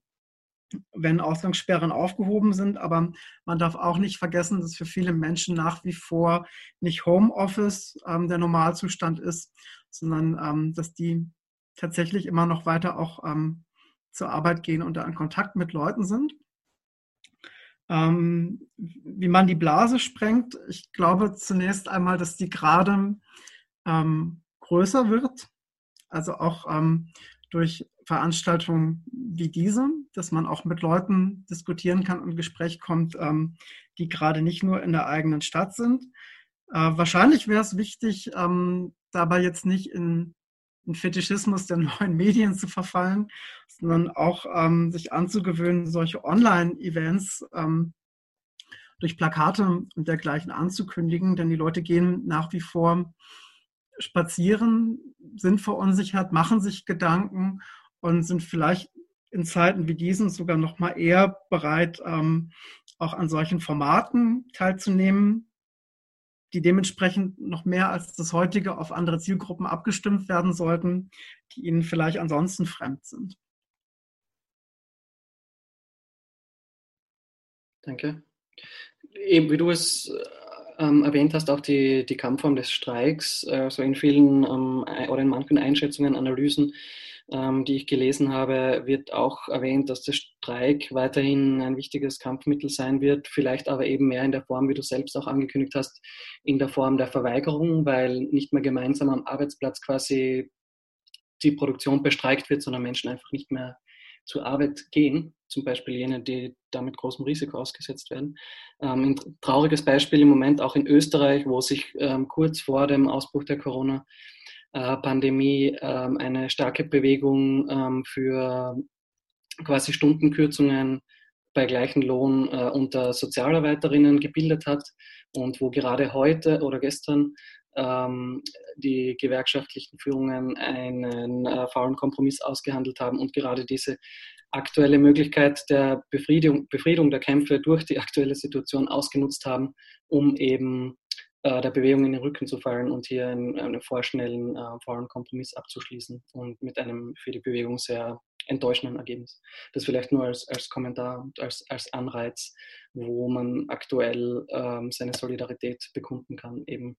S3: wenn Ausgangssperren aufgehoben sind. Aber man darf auch nicht vergessen, dass für viele Menschen nach wie vor nicht Homeoffice ähm, der Normalzustand ist, sondern ähm, dass die tatsächlich immer noch weiter auch ähm, zur Arbeit gehen und da in Kontakt mit Leuten sind. Ähm, wie man die Blase sprengt, ich glaube zunächst einmal, dass die gerade ähm, größer wird. Also auch ähm, durch Veranstaltungen wie diese, dass man auch mit Leuten diskutieren kann und Gespräch kommt, ähm, die gerade nicht nur in der eigenen Stadt sind. Äh, wahrscheinlich wäre es wichtig, ähm, dabei jetzt nicht in, in Fetischismus der neuen Medien zu verfallen, sondern auch ähm, sich anzugewöhnen, solche Online-Events ähm, durch Plakate und dergleichen anzukündigen, denn die Leute gehen nach wie vor spazieren, sind verunsichert, machen sich Gedanken und sind vielleicht in Zeiten wie diesen sogar noch mal eher bereit, ähm, auch an solchen Formaten teilzunehmen, die dementsprechend noch mehr als das heutige auf andere Zielgruppen abgestimmt werden sollten, die ihnen vielleicht ansonsten fremd sind.
S2: Danke. Eben wie du es ähm, erwähnt hast, auch die, die Kampfform des Streiks, äh, so in vielen ähm, oder in manchen Einschätzungen, Analysen, ähm, die ich gelesen habe, wird auch erwähnt, dass der Streik weiterhin ein wichtiges Kampfmittel sein wird, vielleicht aber eben mehr in der Form, wie du selbst auch angekündigt hast, in der Form der Verweigerung, weil nicht mehr gemeinsam am Arbeitsplatz quasi die Produktion bestreikt wird, sondern Menschen einfach nicht mehr zur Arbeit gehen, zum Beispiel jene, die da mit großem Risiko ausgesetzt werden. Ähm, ein trauriges Beispiel im Moment auch in Österreich, wo sich ähm, kurz vor dem Ausbruch der Corona-Pandemie ähm, eine starke Bewegung ähm, für quasi Stundenkürzungen bei gleichem Lohn äh, unter Sozialarbeiterinnen gebildet hat und wo gerade heute oder gestern ähm, die gewerkschaftlichen Führungen einen äh, faulen Kompromiss ausgehandelt haben und gerade diese aktuelle Möglichkeit der Befriedung, Befriedung der Kämpfe durch die aktuelle Situation ausgenutzt haben, um eben äh, der Bewegung in den Rücken zu fallen und hier einen, einen vorschnellen äh, faulen Kompromiss abzuschließen und mit einem für die Bewegung sehr enttäuschenden Ergebnis. Das vielleicht nur als, als Kommentar und als, als Anreiz, wo man aktuell ähm, seine Solidarität bekunden kann, eben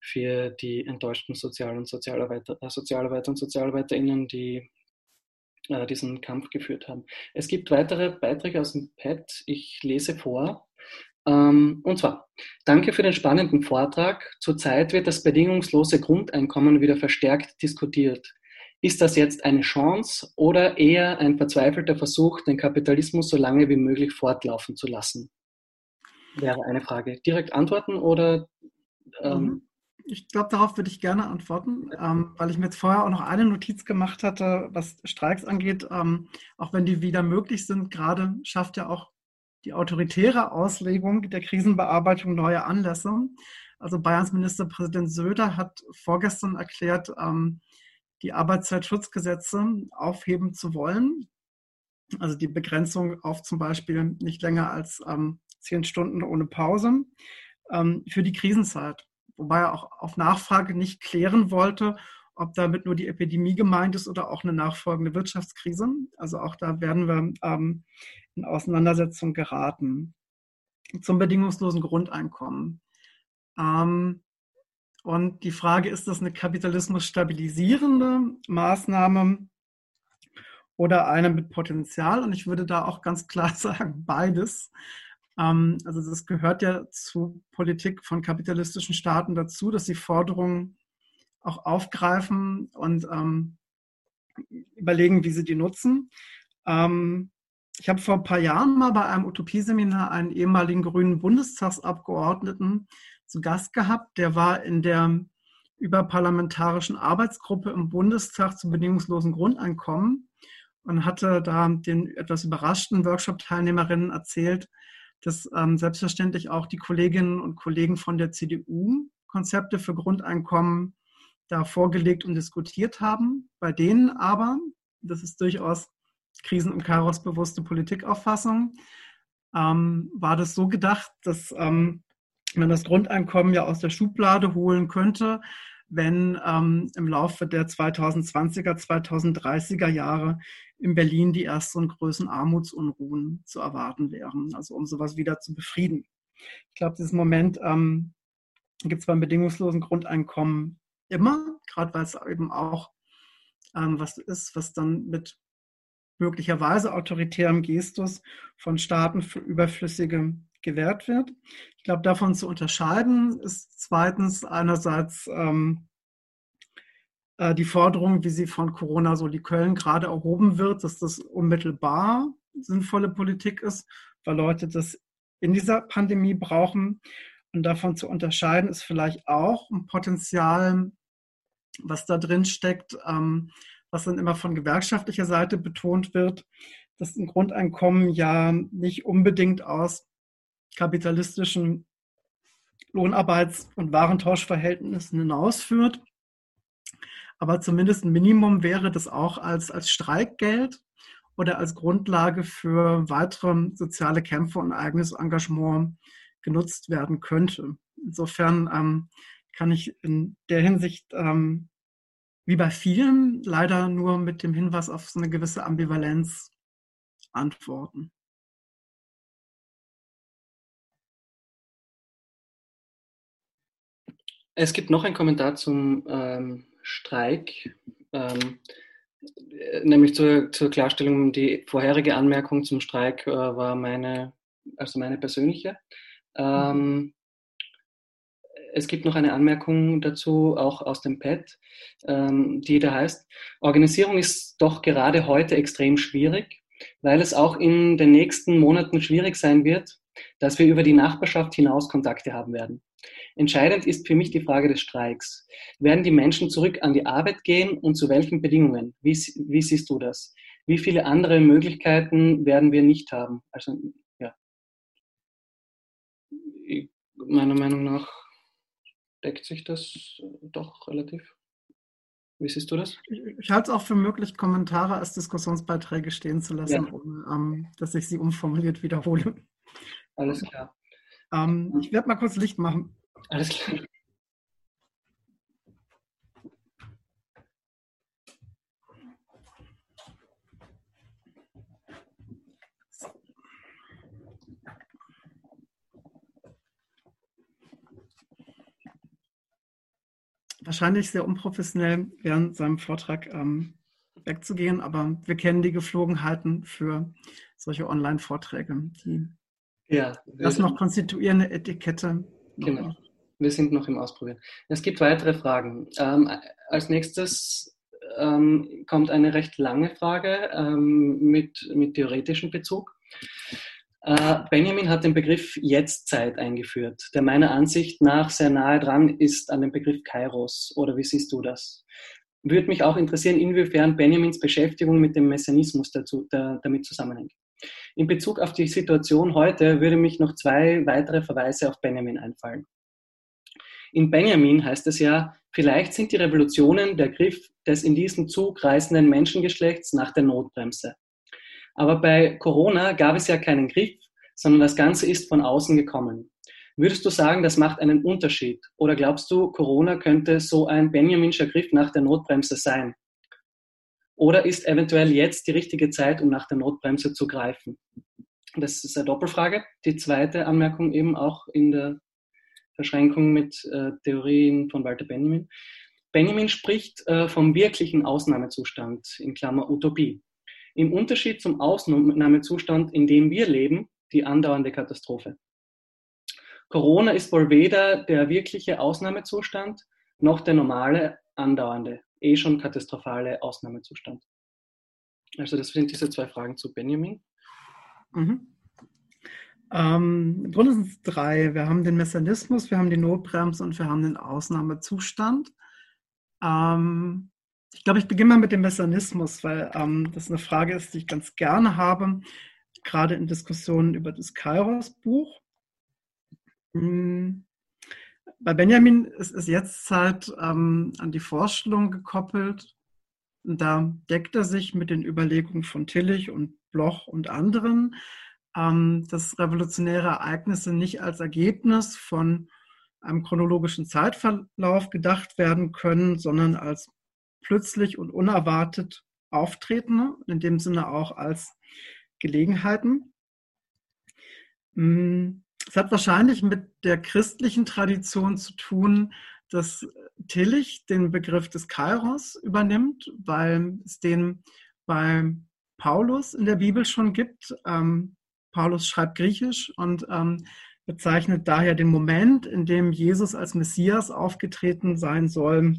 S2: für die enttäuschten Sozial- und Sozialarbeiter, äh, Sozialarbeiter und SozialarbeiterInnen, die äh, diesen Kampf geführt haben. Es gibt weitere Beiträge aus dem Pad. Ich lese vor. Ähm, und zwar, danke für den spannenden Vortrag. Zurzeit wird das bedingungslose Grundeinkommen wieder verstärkt diskutiert. Ist das jetzt eine Chance oder eher ein verzweifelter Versuch, den Kapitalismus so lange wie möglich fortlaufen zu lassen? Wäre eine Frage. Direkt antworten oder ähm,
S3: mhm ich glaube, darauf würde ich gerne antworten, ähm, weil ich mir jetzt vorher auch noch eine Notiz gemacht hatte, was Streiks angeht. Ähm, auch wenn die wieder möglich sind, gerade schafft ja auch die autoritäre Auslegung der Krisenbearbeitung neue Anlässe. Also Bayerns Ministerpräsident Söder hat vorgestern erklärt, ähm, die Arbeitszeitschutzgesetze aufheben zu wollen. Also die Begrenzung auf zum Beispiel nicht länger als ähm, zehn Stunden ohne Pause ähm, für die Krisenzeit wobei er auch auf Nachfrage nicht klären wollte, ob damit nur die Epidemie gemeint ist oder auch eine nachfolgende Wirtschaftskrise. Also auch da werden wir ähm, in Auseinandersetzung geraten. Zum bedingungslosen Grundeinkommen. Ähm, und die Frage, ist das eine kapitalismus stabilisierende Maßnahme oder eine mit Potenzial? Und ich würde da auch ganz klar sagen, beides. Ähm, also das gehört ja zu Politik von kapitalistischen Staaten dazu, dass sie Forderungen auch aufgreifen und ähm, überlegen, wie sie die nutzen. Ähm, ich habe vor ein paar Jahren mal bei einem Utopieseminar einen ehemaligen grünen Bundestagsabgeordneten zu Gast gehabt. Der war in der überparlamentarischen Arbeitsgruppe im Bundestag zum bedingungslosen Grundeinkommen und hatte da den etwas überraschten Workshop-Teilnehmerinnen erzählt, dass ähm, selbstverständlich auch die Kolleginnen und Kollegen von der CDU Konzepte für Grundeinkommen da vorgelegt und diskutiert haben. Bei denen aber, das ist durchaus krisen- und Kairos-bewusste Politikauffassung ähm, war das so gedacht, dass ähm, man das Grundeinkommen ja aus der Schublade holen könnte, wenn ähm, im Laufe der 2020er, 2030er Jahre in Berlin die ersten größten Armutsunruhen zu erwarten wären, also um sowas wieder zu befrieden. Ich glaube, dieses Moment ähm, gibt es beim bedingungslosen Grundeinkommen immer, gerade weil es eben auch ähm, was ist, was dann mit möglicherweise autoritärem Gestus von Staaten für Überflüssige gewährt wird. Ich glaube, davon zu unterscheiden ist zweitens einerseits ähm, äh, die Forderung, wie sie von Corona so die Köln gerade erhoben wird, dass das unmittelbar sinnvolle Politik ist, weil Leute das in dieser Pandemie brauchen. Und davon zu unterscheiden ist vielleicht auch ein Potenzial, was da drin steckt, ähm, was dann immer von gewerkschaftlicher Seite betont wird, dass ein Grundeinkommen ja nicht unbedingt aus kapitalistischen Lohnarbeits- und Warentauschverhältnissen hinausführt. Aber zumindest ein Minimum wäre das auch als, als Streikgeld oder als Grundlage für weitere soziale Kämpfe und eigenes Engagement genutzt werden könnte. Insofern ähm, kann ich in der Hinsicht ähm, wie bei vielen leider nur mit dem Hinweis auf so eine gewisse Ambivalenz antworten.
S2: Es gibt noch einen Kommentar zum ähm, Streik, ähm, nämlich zur, zur, Klarstellung, die vorherige Anmerkung zum Streik äh, war meine, also meine persönliche. Ähm, es gibt noch eine Anmerkung dazu, auch aus dem Pad, ähm, die da heißt, Organisierung ist doch gerade heute extrem schwierig, weil es auch in den nächsten Monaten schwierig sein wird, dass wir über die Nachbarschaft hinaus Kontakte haben werden. Entscheidend ist für mich die Frage des Streiks. Werden die Menschen zurück an die Arbeit gehen und zu welchen Bedingungen? Wie, wie siehst du das? Wie viele andere Möglichkeiten werden wir nicht haben? Also, ja. Meiner Meinung nach deckt sich das doch relativ. Wie siehst du das?
S3: Ich, halte es auch für möglich, Kommentare als Diskussionsbeiträge stehen zu lassen, ja. um, um, dass ich sie umformuliert wiederhole.
S2: Alles klar.
S3: Ähm, ich werde mal kurz Licht machen.
S2: Alles klar.
S3: Wahrscheinlich sehr unprofessionell während seinem Vortrag ähm, wegzugehen, aber wir kennen die Geflogenheiten für solche Online-Vorträge. Die ja, das noch konstituierende Etikette.
S2: Genau. Wir sind noch im Ausprobieren. Es gibt weitere Fragen. Ähm, als nächstes ähm, kommt eine recht lange Frage ähm, mit, mit theoretischem Bezug. Äh, Benjamin hat den Begriff Jetztzeit eingeführt, der meiner Ansicht nach sehr nahe dran ist an dem Begriff Kairos. Oder wie siehst du das? Würde mich auch interessieren, inwiefern Benjamins Beschäftigung mit dem Messianismus dazu, da, damit zusammenhängt. In Bezug auf die Situation heute würde mich noch zwei weitere Verweise auf Benjamin einfallen. In Benjamin heißt es ja, vielleicht sind die Revolutionen der Griff des in diesem Zug reisenden Menschengeschlechts nach der Notbremse. Aber bei Corona gab es ja keinen Griff, sondern das Ganze ist von außen gekommen. Würdest du sagen, das macht einen Unterschied? Oder glaubst du, Corona könnte so ein Benjaminscher Griff nach der Notbremse sein? Oder ist eventuell jetzt die richtige Zeit, um nach der Notbremse zu greifen? Das ist eine Doppelfrage. Die zweite Anmerkung eben auch in der Verschränkung mit äh, Theorien von Walter Benjamin. Benjamin spricht äh, vom wirklichen Ausnahmezustand, in Klammer Utopie. Im Unterschied zum Ausnahmezustand, in dem wir leben, die andauernde Katastrophe. Corona ist wohl weder der wirkliche Ausnahmezustand noch der normale, andauernde, eh schon katastrophale Ausnahmezustand. Also das sind diese zwei Fragen zu Benjamin.
S3: Mhm. Ähm, Im Grunde sind es drei. Wir haben den Messianismus, wir haben die Notbremse und wir haben den Ausnahmezustand. Ähm, ich glaube, ich beginne mal mit dem Messianismus, weil ähm, das eine Frage ist, die ich ganz gerne habe, gerade in Diskussionen über das Kairos-Buch. Hm. Bei Benjamin ist es jetzt halt ähm, an die Vorstellung gekoppelt, da deckt er sich mit den Überlegungen von Tillich und Bloch und anderen, ähm, dass revolutionäre Ereignisse nicht als Ergebnis von einem chronologischen Zeitverlauf gedacht werden können, sondern als plötzlich und unerwartet auftretende, in dem Sinne auch als Gelegenheiten. Mm, es hat wahrscheinlich mit der christlichen Tradition zu tun, dass Tillich den Begriff des Kairos übernimmt, weil es den bei Paulus in der Bibel schon gibt. Ähm, Paulus schreibt Griechisch und ähm, bezeichnet daher den Moment, in dem Jesus als Messias aufgetreten sein soll,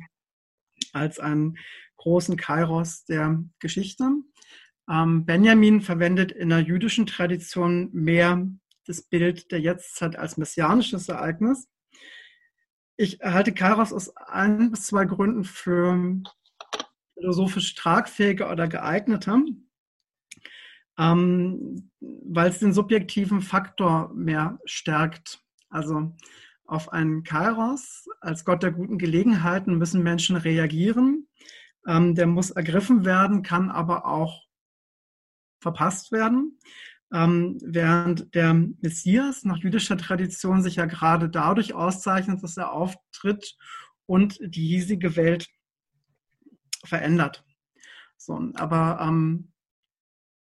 S3: als einen großen Kairos der Geschichte. Ähm, Benjamin verwendet in der jüdischen Tradition mehr das Bild der Jetztzeit als messianisches Ereignis. Ich halte Kairos aus ein bis zwei Gründen für philosophisch tragfähiger oder geeigneter ähm, weil es den subjektiven Faktor mehr stärkt. Also auf einen Kairos als Gott der guten Gelegenheiten müssen Menschen reagieren. Ähm, der muss ergriffen werden, kann aber auch verpasst werden. Ähm, während der Messias nach jüdischer Tradition sich ja gerade dadurch auszeichnet, dass er auftritt und die hiesige Welt verändert. So, aber ähm,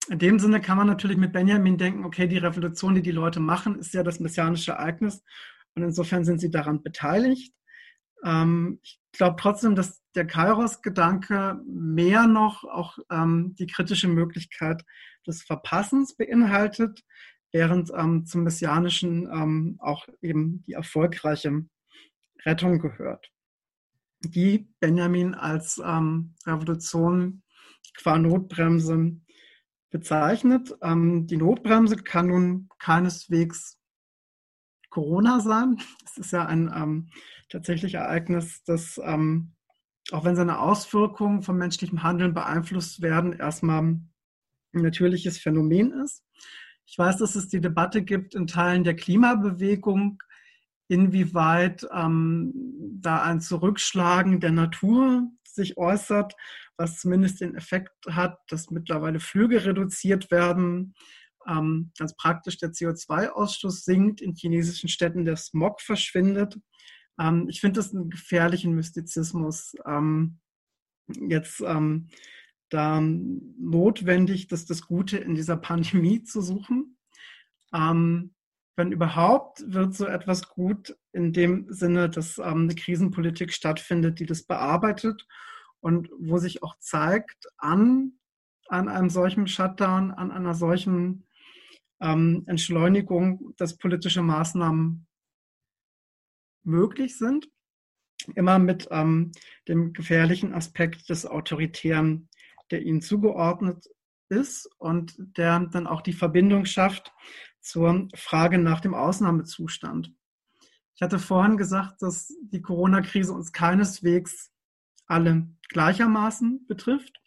S3: in dem Sinne kann man natürlich mit Benjamin denken, okay, die Revolution, die die Leute machen, ist ja das messianische Ereignis und insofern sind sie daran beteiligt. Ähm, ich glaube trotzdem, dass der Kairos-Gedanke mehr noch auch ähm, die kritische Möglichkeit des Verpassens beinhaltet, während ähm, zum Messianischen ähm, auch eben die erfolgreiche Rettung gehört, die Benjamin als ähm, Revolution qua Notbremse bezeichnet. Ähm, die Notbremse kann nun keineswegs Corona sein. Es ist ja ein ähm, tatsächlich Ereignis, das, ähm, auch wenn seine Auswirkungen vom menschlichen Handeln beeinflusst werden, erstmal ein natürliches Phänomen ist. Ich weiß, dass es die Debatte gibt in Teilen der Klimabewegung, inwieweit ähm, da ein Zurückschlagen der Natur sich äußert was zumindest den Effekt hat, dass mittlerweile Flüge reduziert werden. Ähm, ganz praktisch der CO2-Ausstoß sinkt in chinesischen Städten, der Smog verschwindet. Ähm, ich finde das einen gefährlichen Mystizismus. Ähm, jetzt ähm, da notwendig, dass das Gute in dieser Pandemie zu suchen. Ähm, wenn überhaupt, wird so etwas gut in dem Sinne, dass ähm, eine Krisenpolitik stattfindet, die das bearbeitet und wo sich auch zeigt, an, an einem solchen Shutdown, an einer solchen ähm, Entschleunigung, dass politische Maßnahmen möglich sind, immer mit ähm, dem gefährlichen Aspekt des Autoritären, der ihnen zugeordnet ist und der dann auch die Verbindung schafft zur Frage nach dem Ausnahmezustand. Ich hatte vorhin gesagt, dass die Corona-Krise uns keineswegs alle gleichermaßen betrifft.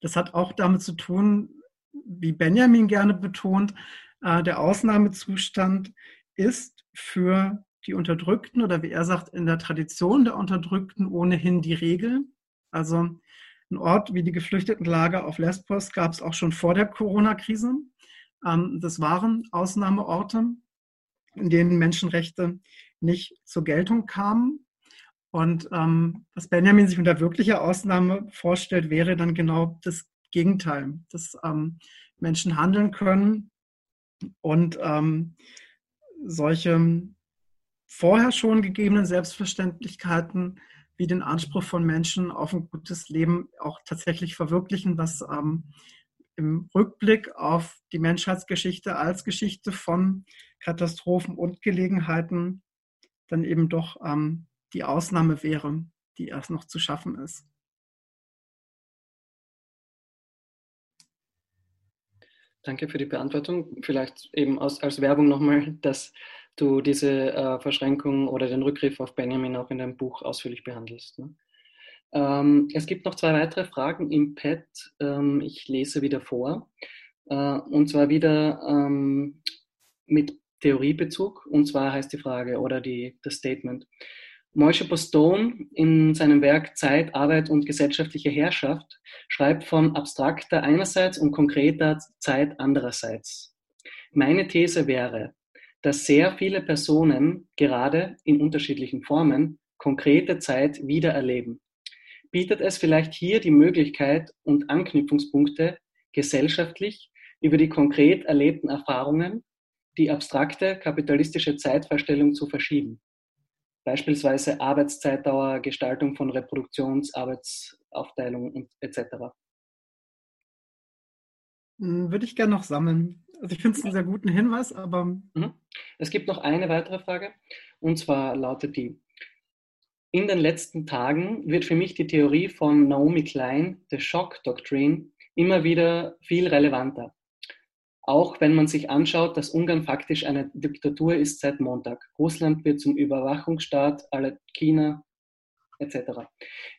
S3: Das hat auch damit zu tun, wie Benjamin gerne betont, äh, der Ausnahmezustand ist für die Unterdrückten oder wie er sagt, in der Tradition der Unterdrückten ohnehin die Regel. Also ein Ort wie die Geflüchtetenlager auf Lesbos gab es auch schon vor der Corona-Krise. Ähm, das waren Ausnahmeorte, in denen Menschenrechte nicht zur Geltung kamen. Und ähm, was Benjamin sich unter wirklicher Ausnahme vorstellt, wäre dann genau das Gegenteil, dass ähm, Menschen handeln können und ähm, solche vorher schon gegebenen Selbstverständlichkeiten wie den Anspruch von Menschen auf ein gutes Leben auch tatsächlich verwirklichen, was ähm, im Rückblick auf die Menschheitsgeschichte als Geschichte von Katastrophen und Gelegenheiten dann eben doch ähm, die Ausnahme wäre, die erst noch zu schaffen ist.
S2: Danke für die Beantwortung. Vielleicht eben aus, als Werbung nochmal, dass du diese äh, Verschränkung oder den Rückgriff auf Benjamin auch in deinem Buch ausführlich behandelst. Ne? Ähm, es gibt noch zwei weitere Fragen im Pad. Ähm, ich lese wieder vor. Äh, und zwar wieder ähm, mit Theoriebezug. Und zwar heißt die Frage oder die, das Statement. Moishe Postone in seinem Werk Zeit, Arbeit und gesellschaftliche Herrschaft schreibt von abstrakter einerseits und konkreter Zeit andererseits. Meine These wäre, dass sehr viele Personen gerade in unterschiedlichen Formen konkrete Zeit wiedererleben. Bietet es vielleicht hier die Möglichkeit und Anknüpfungspunkte gesellschaftlich über die konkret erlebten Erfahrungen, die abstrakte kapitalistische Zeitvorstellung zu verschieben? Beispielsweise Arbeitszeitdauer, Gestaltung von Reproduktionsarbeitsaufteilung etc.
S3: Hm, würde ich gerne noch sammeln. Also ich finde es einen sehr guten Hinweis, aber. Mhm.
S2: Es gibt noch eine weitere Frage, und zwar lautet die, in den letzten Tagen wird für mich die Theorie von Naomi Klein, The Shock Doctrine, immer wieder viel relevanter. Auch wenn man sich anschaut, dass Ungarn faktisch eine Diktatur ist seit Montag. Russland wird zum Überwachungsstaat aller China etc.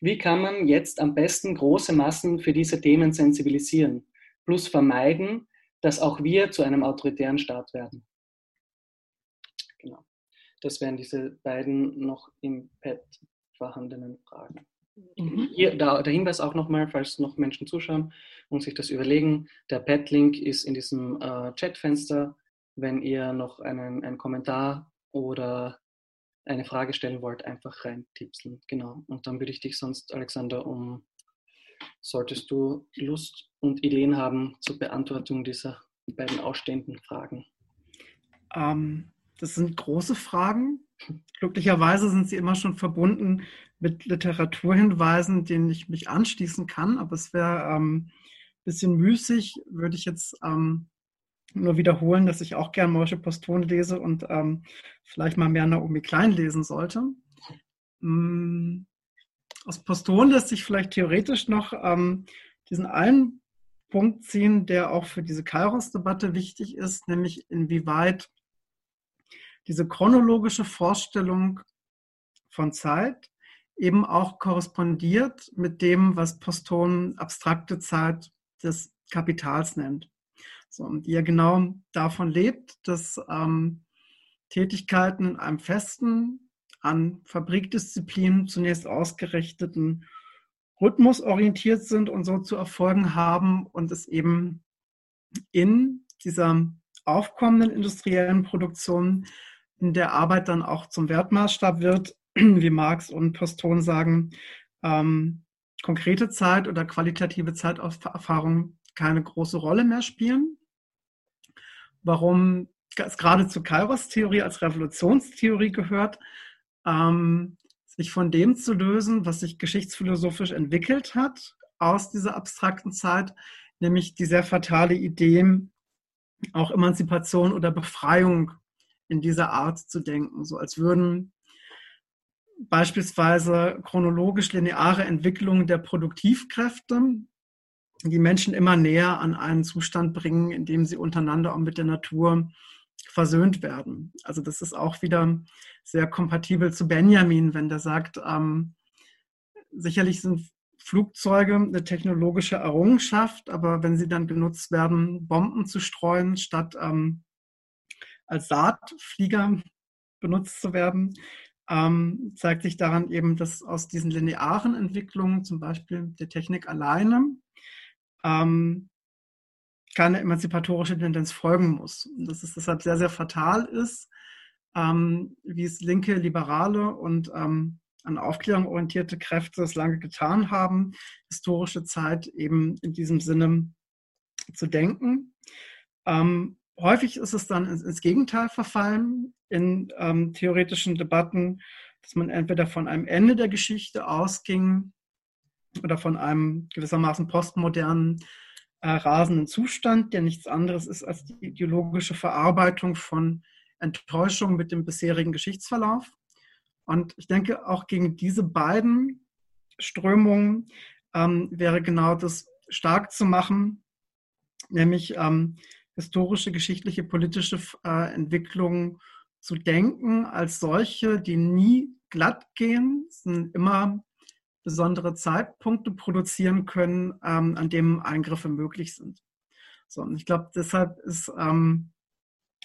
S2: Wie kann man jetzt am besten große Massen für diese Themen sensibilisieren, plus vermeiden, dass auch wir zu einem autoritären Staat werden? Genau. Das wären diese beiden noch im Pad vorhandenen Fragen. Mhm. Hier, da, der Hinweis auch nochmal, falls noch Menschen zuschauen und sich das überlegen, der Pad-Link ist in diesem äh, Chatfenster. Wenn ihr noch einen, einen Kommentar oder eine Frage stellen wollt, einfach rein tipseln. Genau. Und dann würde ich dich sonst, Alexander, um solltest du Lust und Ideen haben zur Beantwortung dieser beiden ausstehenden Fragen.
S3: Ähm, das sind große Fragen. Glücklicherweise sind sie immer schon verbunden mit Literaturhinweisen, denen ich mich anschließen kann. Aber es wäre ähm, ein bisschen müßig, würde ich jetzt ähm, nur wiederholen, dass ich auch gern Morsche Postone lese und ähm, vielleicht mal mehr Naomi Klein lesen sollte. Ähm, aus Postone lässt sich vielleicht theoretisch noch ähm, diesen einen Punkt ziehen, der auch für diese Kairos-Debatte wichtig ist, nämlich inwieweit diese chronologische Vorstellung von Zeit eben auch korrespondiert mit dem, was Poston abstrakte Zeit des Kapitals nennt. So, und die ja genau davon lebt, dass ähm, Tätigkeiten in einem festen, an Fabrikdisziplinen zunächst ausgerichteten Rhythmus orientiert sind und so zu erfolgen haben und es eben in dieser aufkommenden industriellen Produktion der Arbeit dann auch zum Wertmaßstab wird, wie Marx und Poston sagen, ähm, konkrete Zeit oder qualitative Zeiterfahrung keine große Rolle mehr spielen. Warum es gerade zur Kairos-Theorie als Revolutionstheorie gehört, ähm, sich von dem zu lösen, was sich geschichtsphilosophisch entwickelt hat aus dieser abstrakten Zeit, nämlich die sehr fatale Idee, auch Emanzipation oder Befreiung in dieser Art zu denken, so als würden beispielsweise chronologisch lineare Entwicklungen der Produktivkräfte die Menschen immer näher an einen Zustand bringen, in dem sie untereinander und mit der Natur versöhnt werden. Also das ist auch wieder sehr kompatibel zu Benjamin, wenn der sagt, ähm, sicherlich sind Flugzeuge eine technologische Errungenschaft, aber wenn sie dann genutzt werden, Bomben zu streuen, statt ähm, als Saatflieger benutzt zu werden, ähm, zeigt sich daran eben, dass aus diesen linearen Entwicklungen, zum Beispiel der Technik alleine, ähm, keine emanzipatorische Tendenz folgen muss. Und dass es deshalb sehr, sehr fatal ist, ähm, wie es linke, liberale und ähm, an Aufklärung orientierte Kräfte es lange getan haben, historische Zeit eben in diesem Sinne zu denken. Ähm, häufig ist es dann ins Gegenteil verfallen in ähm, theoretischen Debatten, dass man entweder von einem Ende der Geschichte ausging oder von einem gewissermaßen postmodernen, äh, rasenden Zustand, der nichts anderes ist als die ideologische Verarbeitung von Enttäuschung mit dem bisherigen Geschichtsverlauf. Und ich denke, auch gegen diese beiden Strömungen ähm, wäre genau das stark zu machen, nämlich ähm, historische, geschichtliche, politische äh, Entwicklungen zu denken als solche, die nie glatt gehen, sind immer besondere Zeitpunkte produzieren können, ähm, an denen Eingriffe möglich sind. So, und ich glaube, deshalb ist ähm,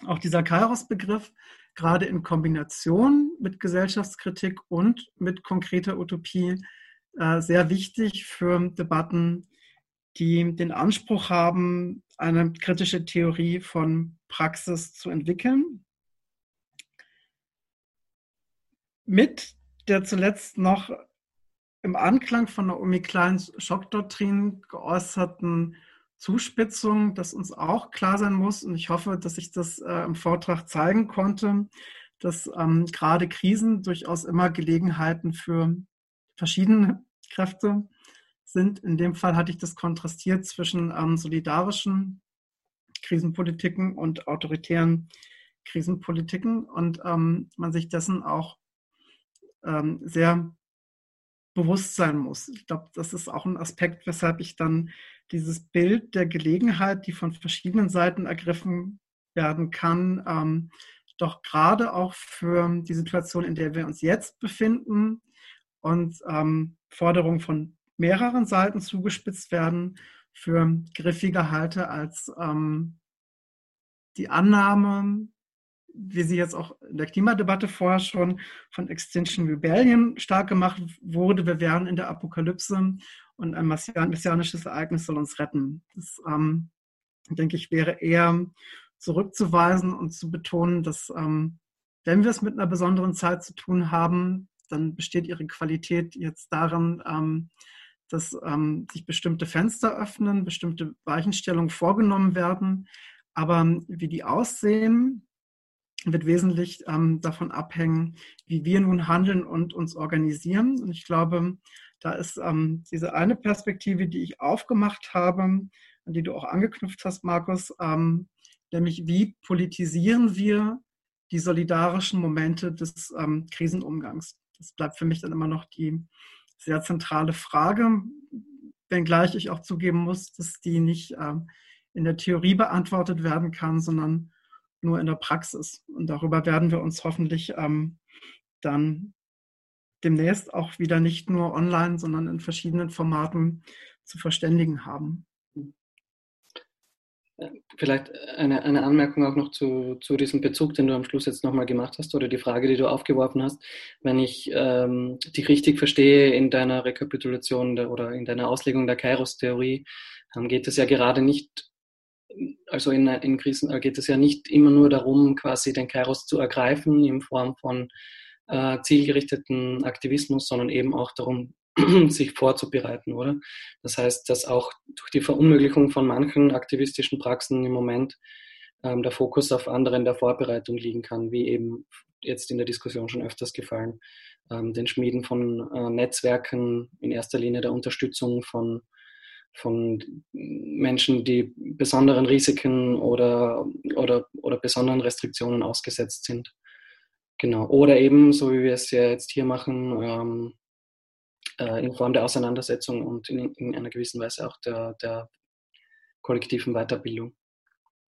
S3: auch dieser Kairos-Begriff gerade in Kombination mit Gesellschaftskritik und mit konkreter Utopie äh, sehr wichtig für Debatten, die den Anspruch haben, eine kritische Theorie von Praxis zu entwickeln. Mit der zuletzt noch im Anklang von der Umi Kleins Schockdoktrin geäußerten Zuspitzung, dass uns auch klar sein muss, und ich hoffe, dass ich das äh, im Vortrag zeigen konnte, dass ähm, gerade Krisen durchaus immer Gelegenheiten für verschiedene Kräfte sind. In dem Fall hatte ich das kontrastiert zwischen ähm, solidarischen Krisenpolitiken und autoritären Krisenpolitiken und ähm, man sich dessen auch ähm, sehr bewusst sein muss. Ich glaube, das ist auch ein Aspekt, weshalb ich dann dieses Bild der Gelegenheit, die von verschiedenen Seiten ergriffen werden kann, ähm, doch gerade auch für die Situation, in der wir uns jetzt befinden und ähm, Forderungen von mehreren Seiten zugespitzt werden, für griffiger halte als ähm, die Annahme, wie sie jetzt auch in der Klimadebatte vorher schon von Extinction Rebellion stark gemacht wurde, wir wären in der Apokalypse und ein messianisches Ereignis soll uns retten. Das, ähm, denke ich, wäre eher zurückzuweisen und zu betonen, dass ähm, wenn wir es mit einer besonderen Zeit zu tun haben, dann besteht ihre Qualität jetzt darin, ähm, dass ähm, sich bestimmte Fenster öffnen, bestimmte Weichenstellungen vorgenommen werden. Aber wie die aussehen, wird wesentlich ähm, davon abhängen, wie wir nun handeln und uns organisieren. Und ich glaube, da ist ähm, diese eine Perspektive, die ich aufgemacht habe, an die du auch angeknüpft hast, Markus, ähm, nämlich wie politisieren wir die solidarischen Momente des ähm, Krisenumgangs. Das bleibt für mich dann immer noch die sehr zentrale Frage, wenngleich ich auch zugeben muss, dass die nicht ähm, in der Theorie beantwortet werden kann, sondern nur in der Praxis. Und darüber werden wir uns hoffentlich ähm, dann demnächst auch wieder nicht nur online, sondern in verschiedenen Formaten zu verständigen haben.
S2: Vielleicht eine, eine Anmerkung auch noch zu, zu diesem Bezug, den du am Schluss jetzt nochmal gemacht hast oder die Frage, die du aufgeworfen hast. Wenn ich ähm, dich richtig verstehe in deiner Rekapitulation der, oder in deiner Auslegung der Kairos-Theorie, ähm, geht es ja gerade nicht, also in, in Krisen äh, geht es ja nicht immer nur darum, quasi den Kairos zu ergreifen in Form von äh, zielgerichteten Aktivismus, sondern eben auch darum, sich vorzubereiten, oder? Das heißt, dass auch durch die Verunmöglichung von manchen aktivistischen Praxen im Moment ähm, der Fokus auf andere in der Vorbereitung liegen kann, wie eben jetzt in der Diskussion schon öfters gefallen, ähm, den Schmieden von äh, Netzwerken, in erster Linie der Unterstützung von, von Menschen, die besonderen Risiken oder, oder, oder besonderen Restriktionen ausgesetzt sind. Genau. Oder eben, so wie wir es ja jetzt hier machen, ähm, äh, in Form der Auseinandersetzung und in, in, einer gewissen Weise auch der, der kollektiven Weiterbildung.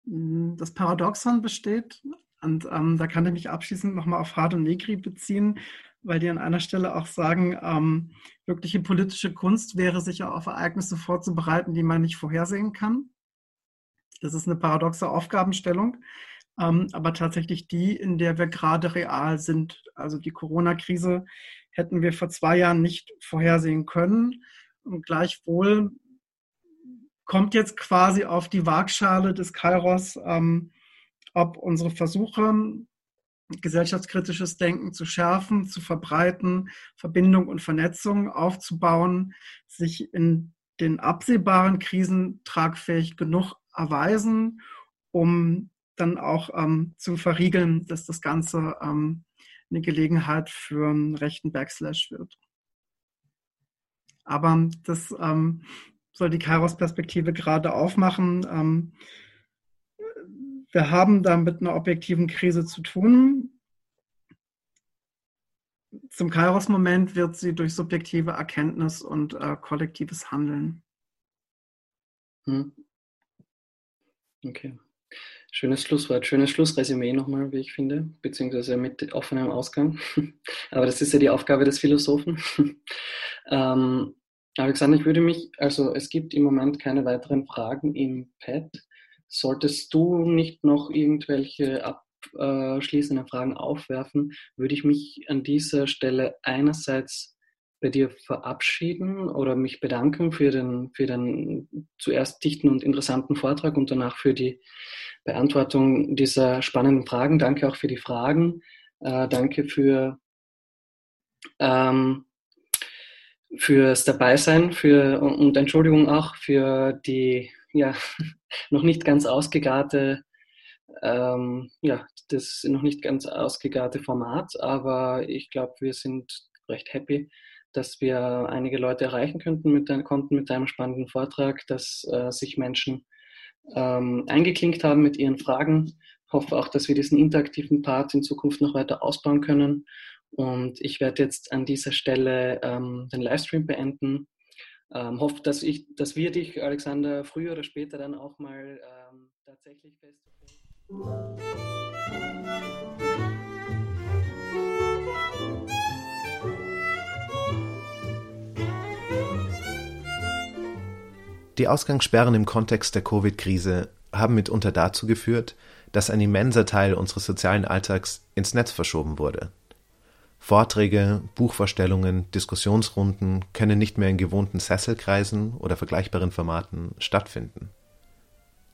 S3: Mm, das Paradoxon besteht, und ähm, da kann ich mich abschließend nochmal auf Hard und Negri beziehen, weil die an einer Stelle auch sagen, ähm, wirkliche politische Kunst wäre sich auf Ereignisse vorzubereiten, die man nicht vorhersehen kann. Das ist eine paradoxe Aufgabenstellung, ähm, aber tatsächlich die, in der wir gerade real sind. Also die Corona-Krise hätten wir vor zwei Jahren nicht vorhersehen können. Und gleichwohl kommt jetzt quasi auf die Waagschale des Kairos, ähm, ob unsere Versuche, gesellschaftskritisches Denken zu schärfen, zu verbreiten, Verbindung und Vernetzung aufzubauen, sich in den absehbaren Krisen tragfähig genug erweisen, um dann auch ähm, zu verriegeln, dass das Ganze ähm, eine Gelegenheit für einen rechten Backslash wird. Aber das ähm, soll die Kairos-Perspektive gerade aufmachen. Ähm, wir haben da mit einer objektiven Krise zu tun. Zum Kairos-Moment wird sie durch subjektive Erkenntnis und äh, kollektives Handeln.
S2: Hm. Okay. Schönes Schlusswort, schönes Schlussresümee nochmal, wie ich finde, beziehungsweise mit offenem Ausgang. Aber das ist ja die Aufgabe des Philosophen. ähm, Alexander, ich würde mich, also es gibt im Moment keine weiteren Fragen im Pad. Solltest du nicht noch irgendwelche abschließenden Fragen aufwerfen, würde ich mich an dieser Stelle einerseits bei dir verabschieden oder mich bedanken für den, für den zuerst dichten und interessanten Vortrag und danach für die Beantwortung dieser spannenden Fragen. Danke auch für die Fragen. Äh, danke für, ähm, fürs Dabeisein für, und Entschuldigung auch für die ja, noch nicht ganz ausgegarte ähm, ja, das noch nicht ganz ausgegarte Format, aber ich glaube, wir sind recht happy, dass wir einige Leute erreichen könnten mit, konnten mit einem spannenden Vortrag, dass äh, sich Menschen ähm, eingeklinkt haben mit ihren Fragen. Ich hoffe auch, dass wir diesen interaktiven Part in Zukunft noch weiter ausbauen können. Und ich werde jetzt an dieser Stelle ähm, den Livestream beenden. Ähm, hoffe, dass, ich, dass wir dich, Alexander, früher oder später dann auch mal ähm, tatsächlich fest.
S1: Die Ausgangssperren im Kontext der Covid-Krise haben mitunter dazu geführt, dass ein immenser Teil unseres sozialen Alltags ins Netz verschoben wurde. Vorträge, Buchvorstellungen, Diskussionsrunden können nicht mehr in gewohnten Sesselkreisen oder vergleichbaren Formaten stattfinden.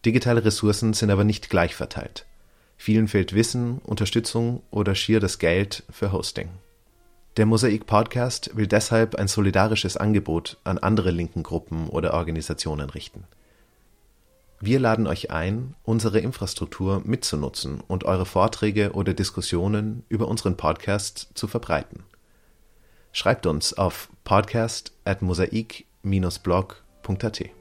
S1: Digitale Ressourcen sind aber nicht gleich verteilt. Vielen fehlt Wissen, Unterstützung oder schier das Geld für Hosting. Der Mosaik Podcast will deshalb ein solidarisches Angebot an andere linken Gruppen oder Organisationen richten. Wir laden euch ein, unsere Infrastruktur mitzunutzen und eure Vorträge oder Diskussionen über unseren Podcast zu verbreiten. Schreibt uns auf podcast at mosaik-blog.at.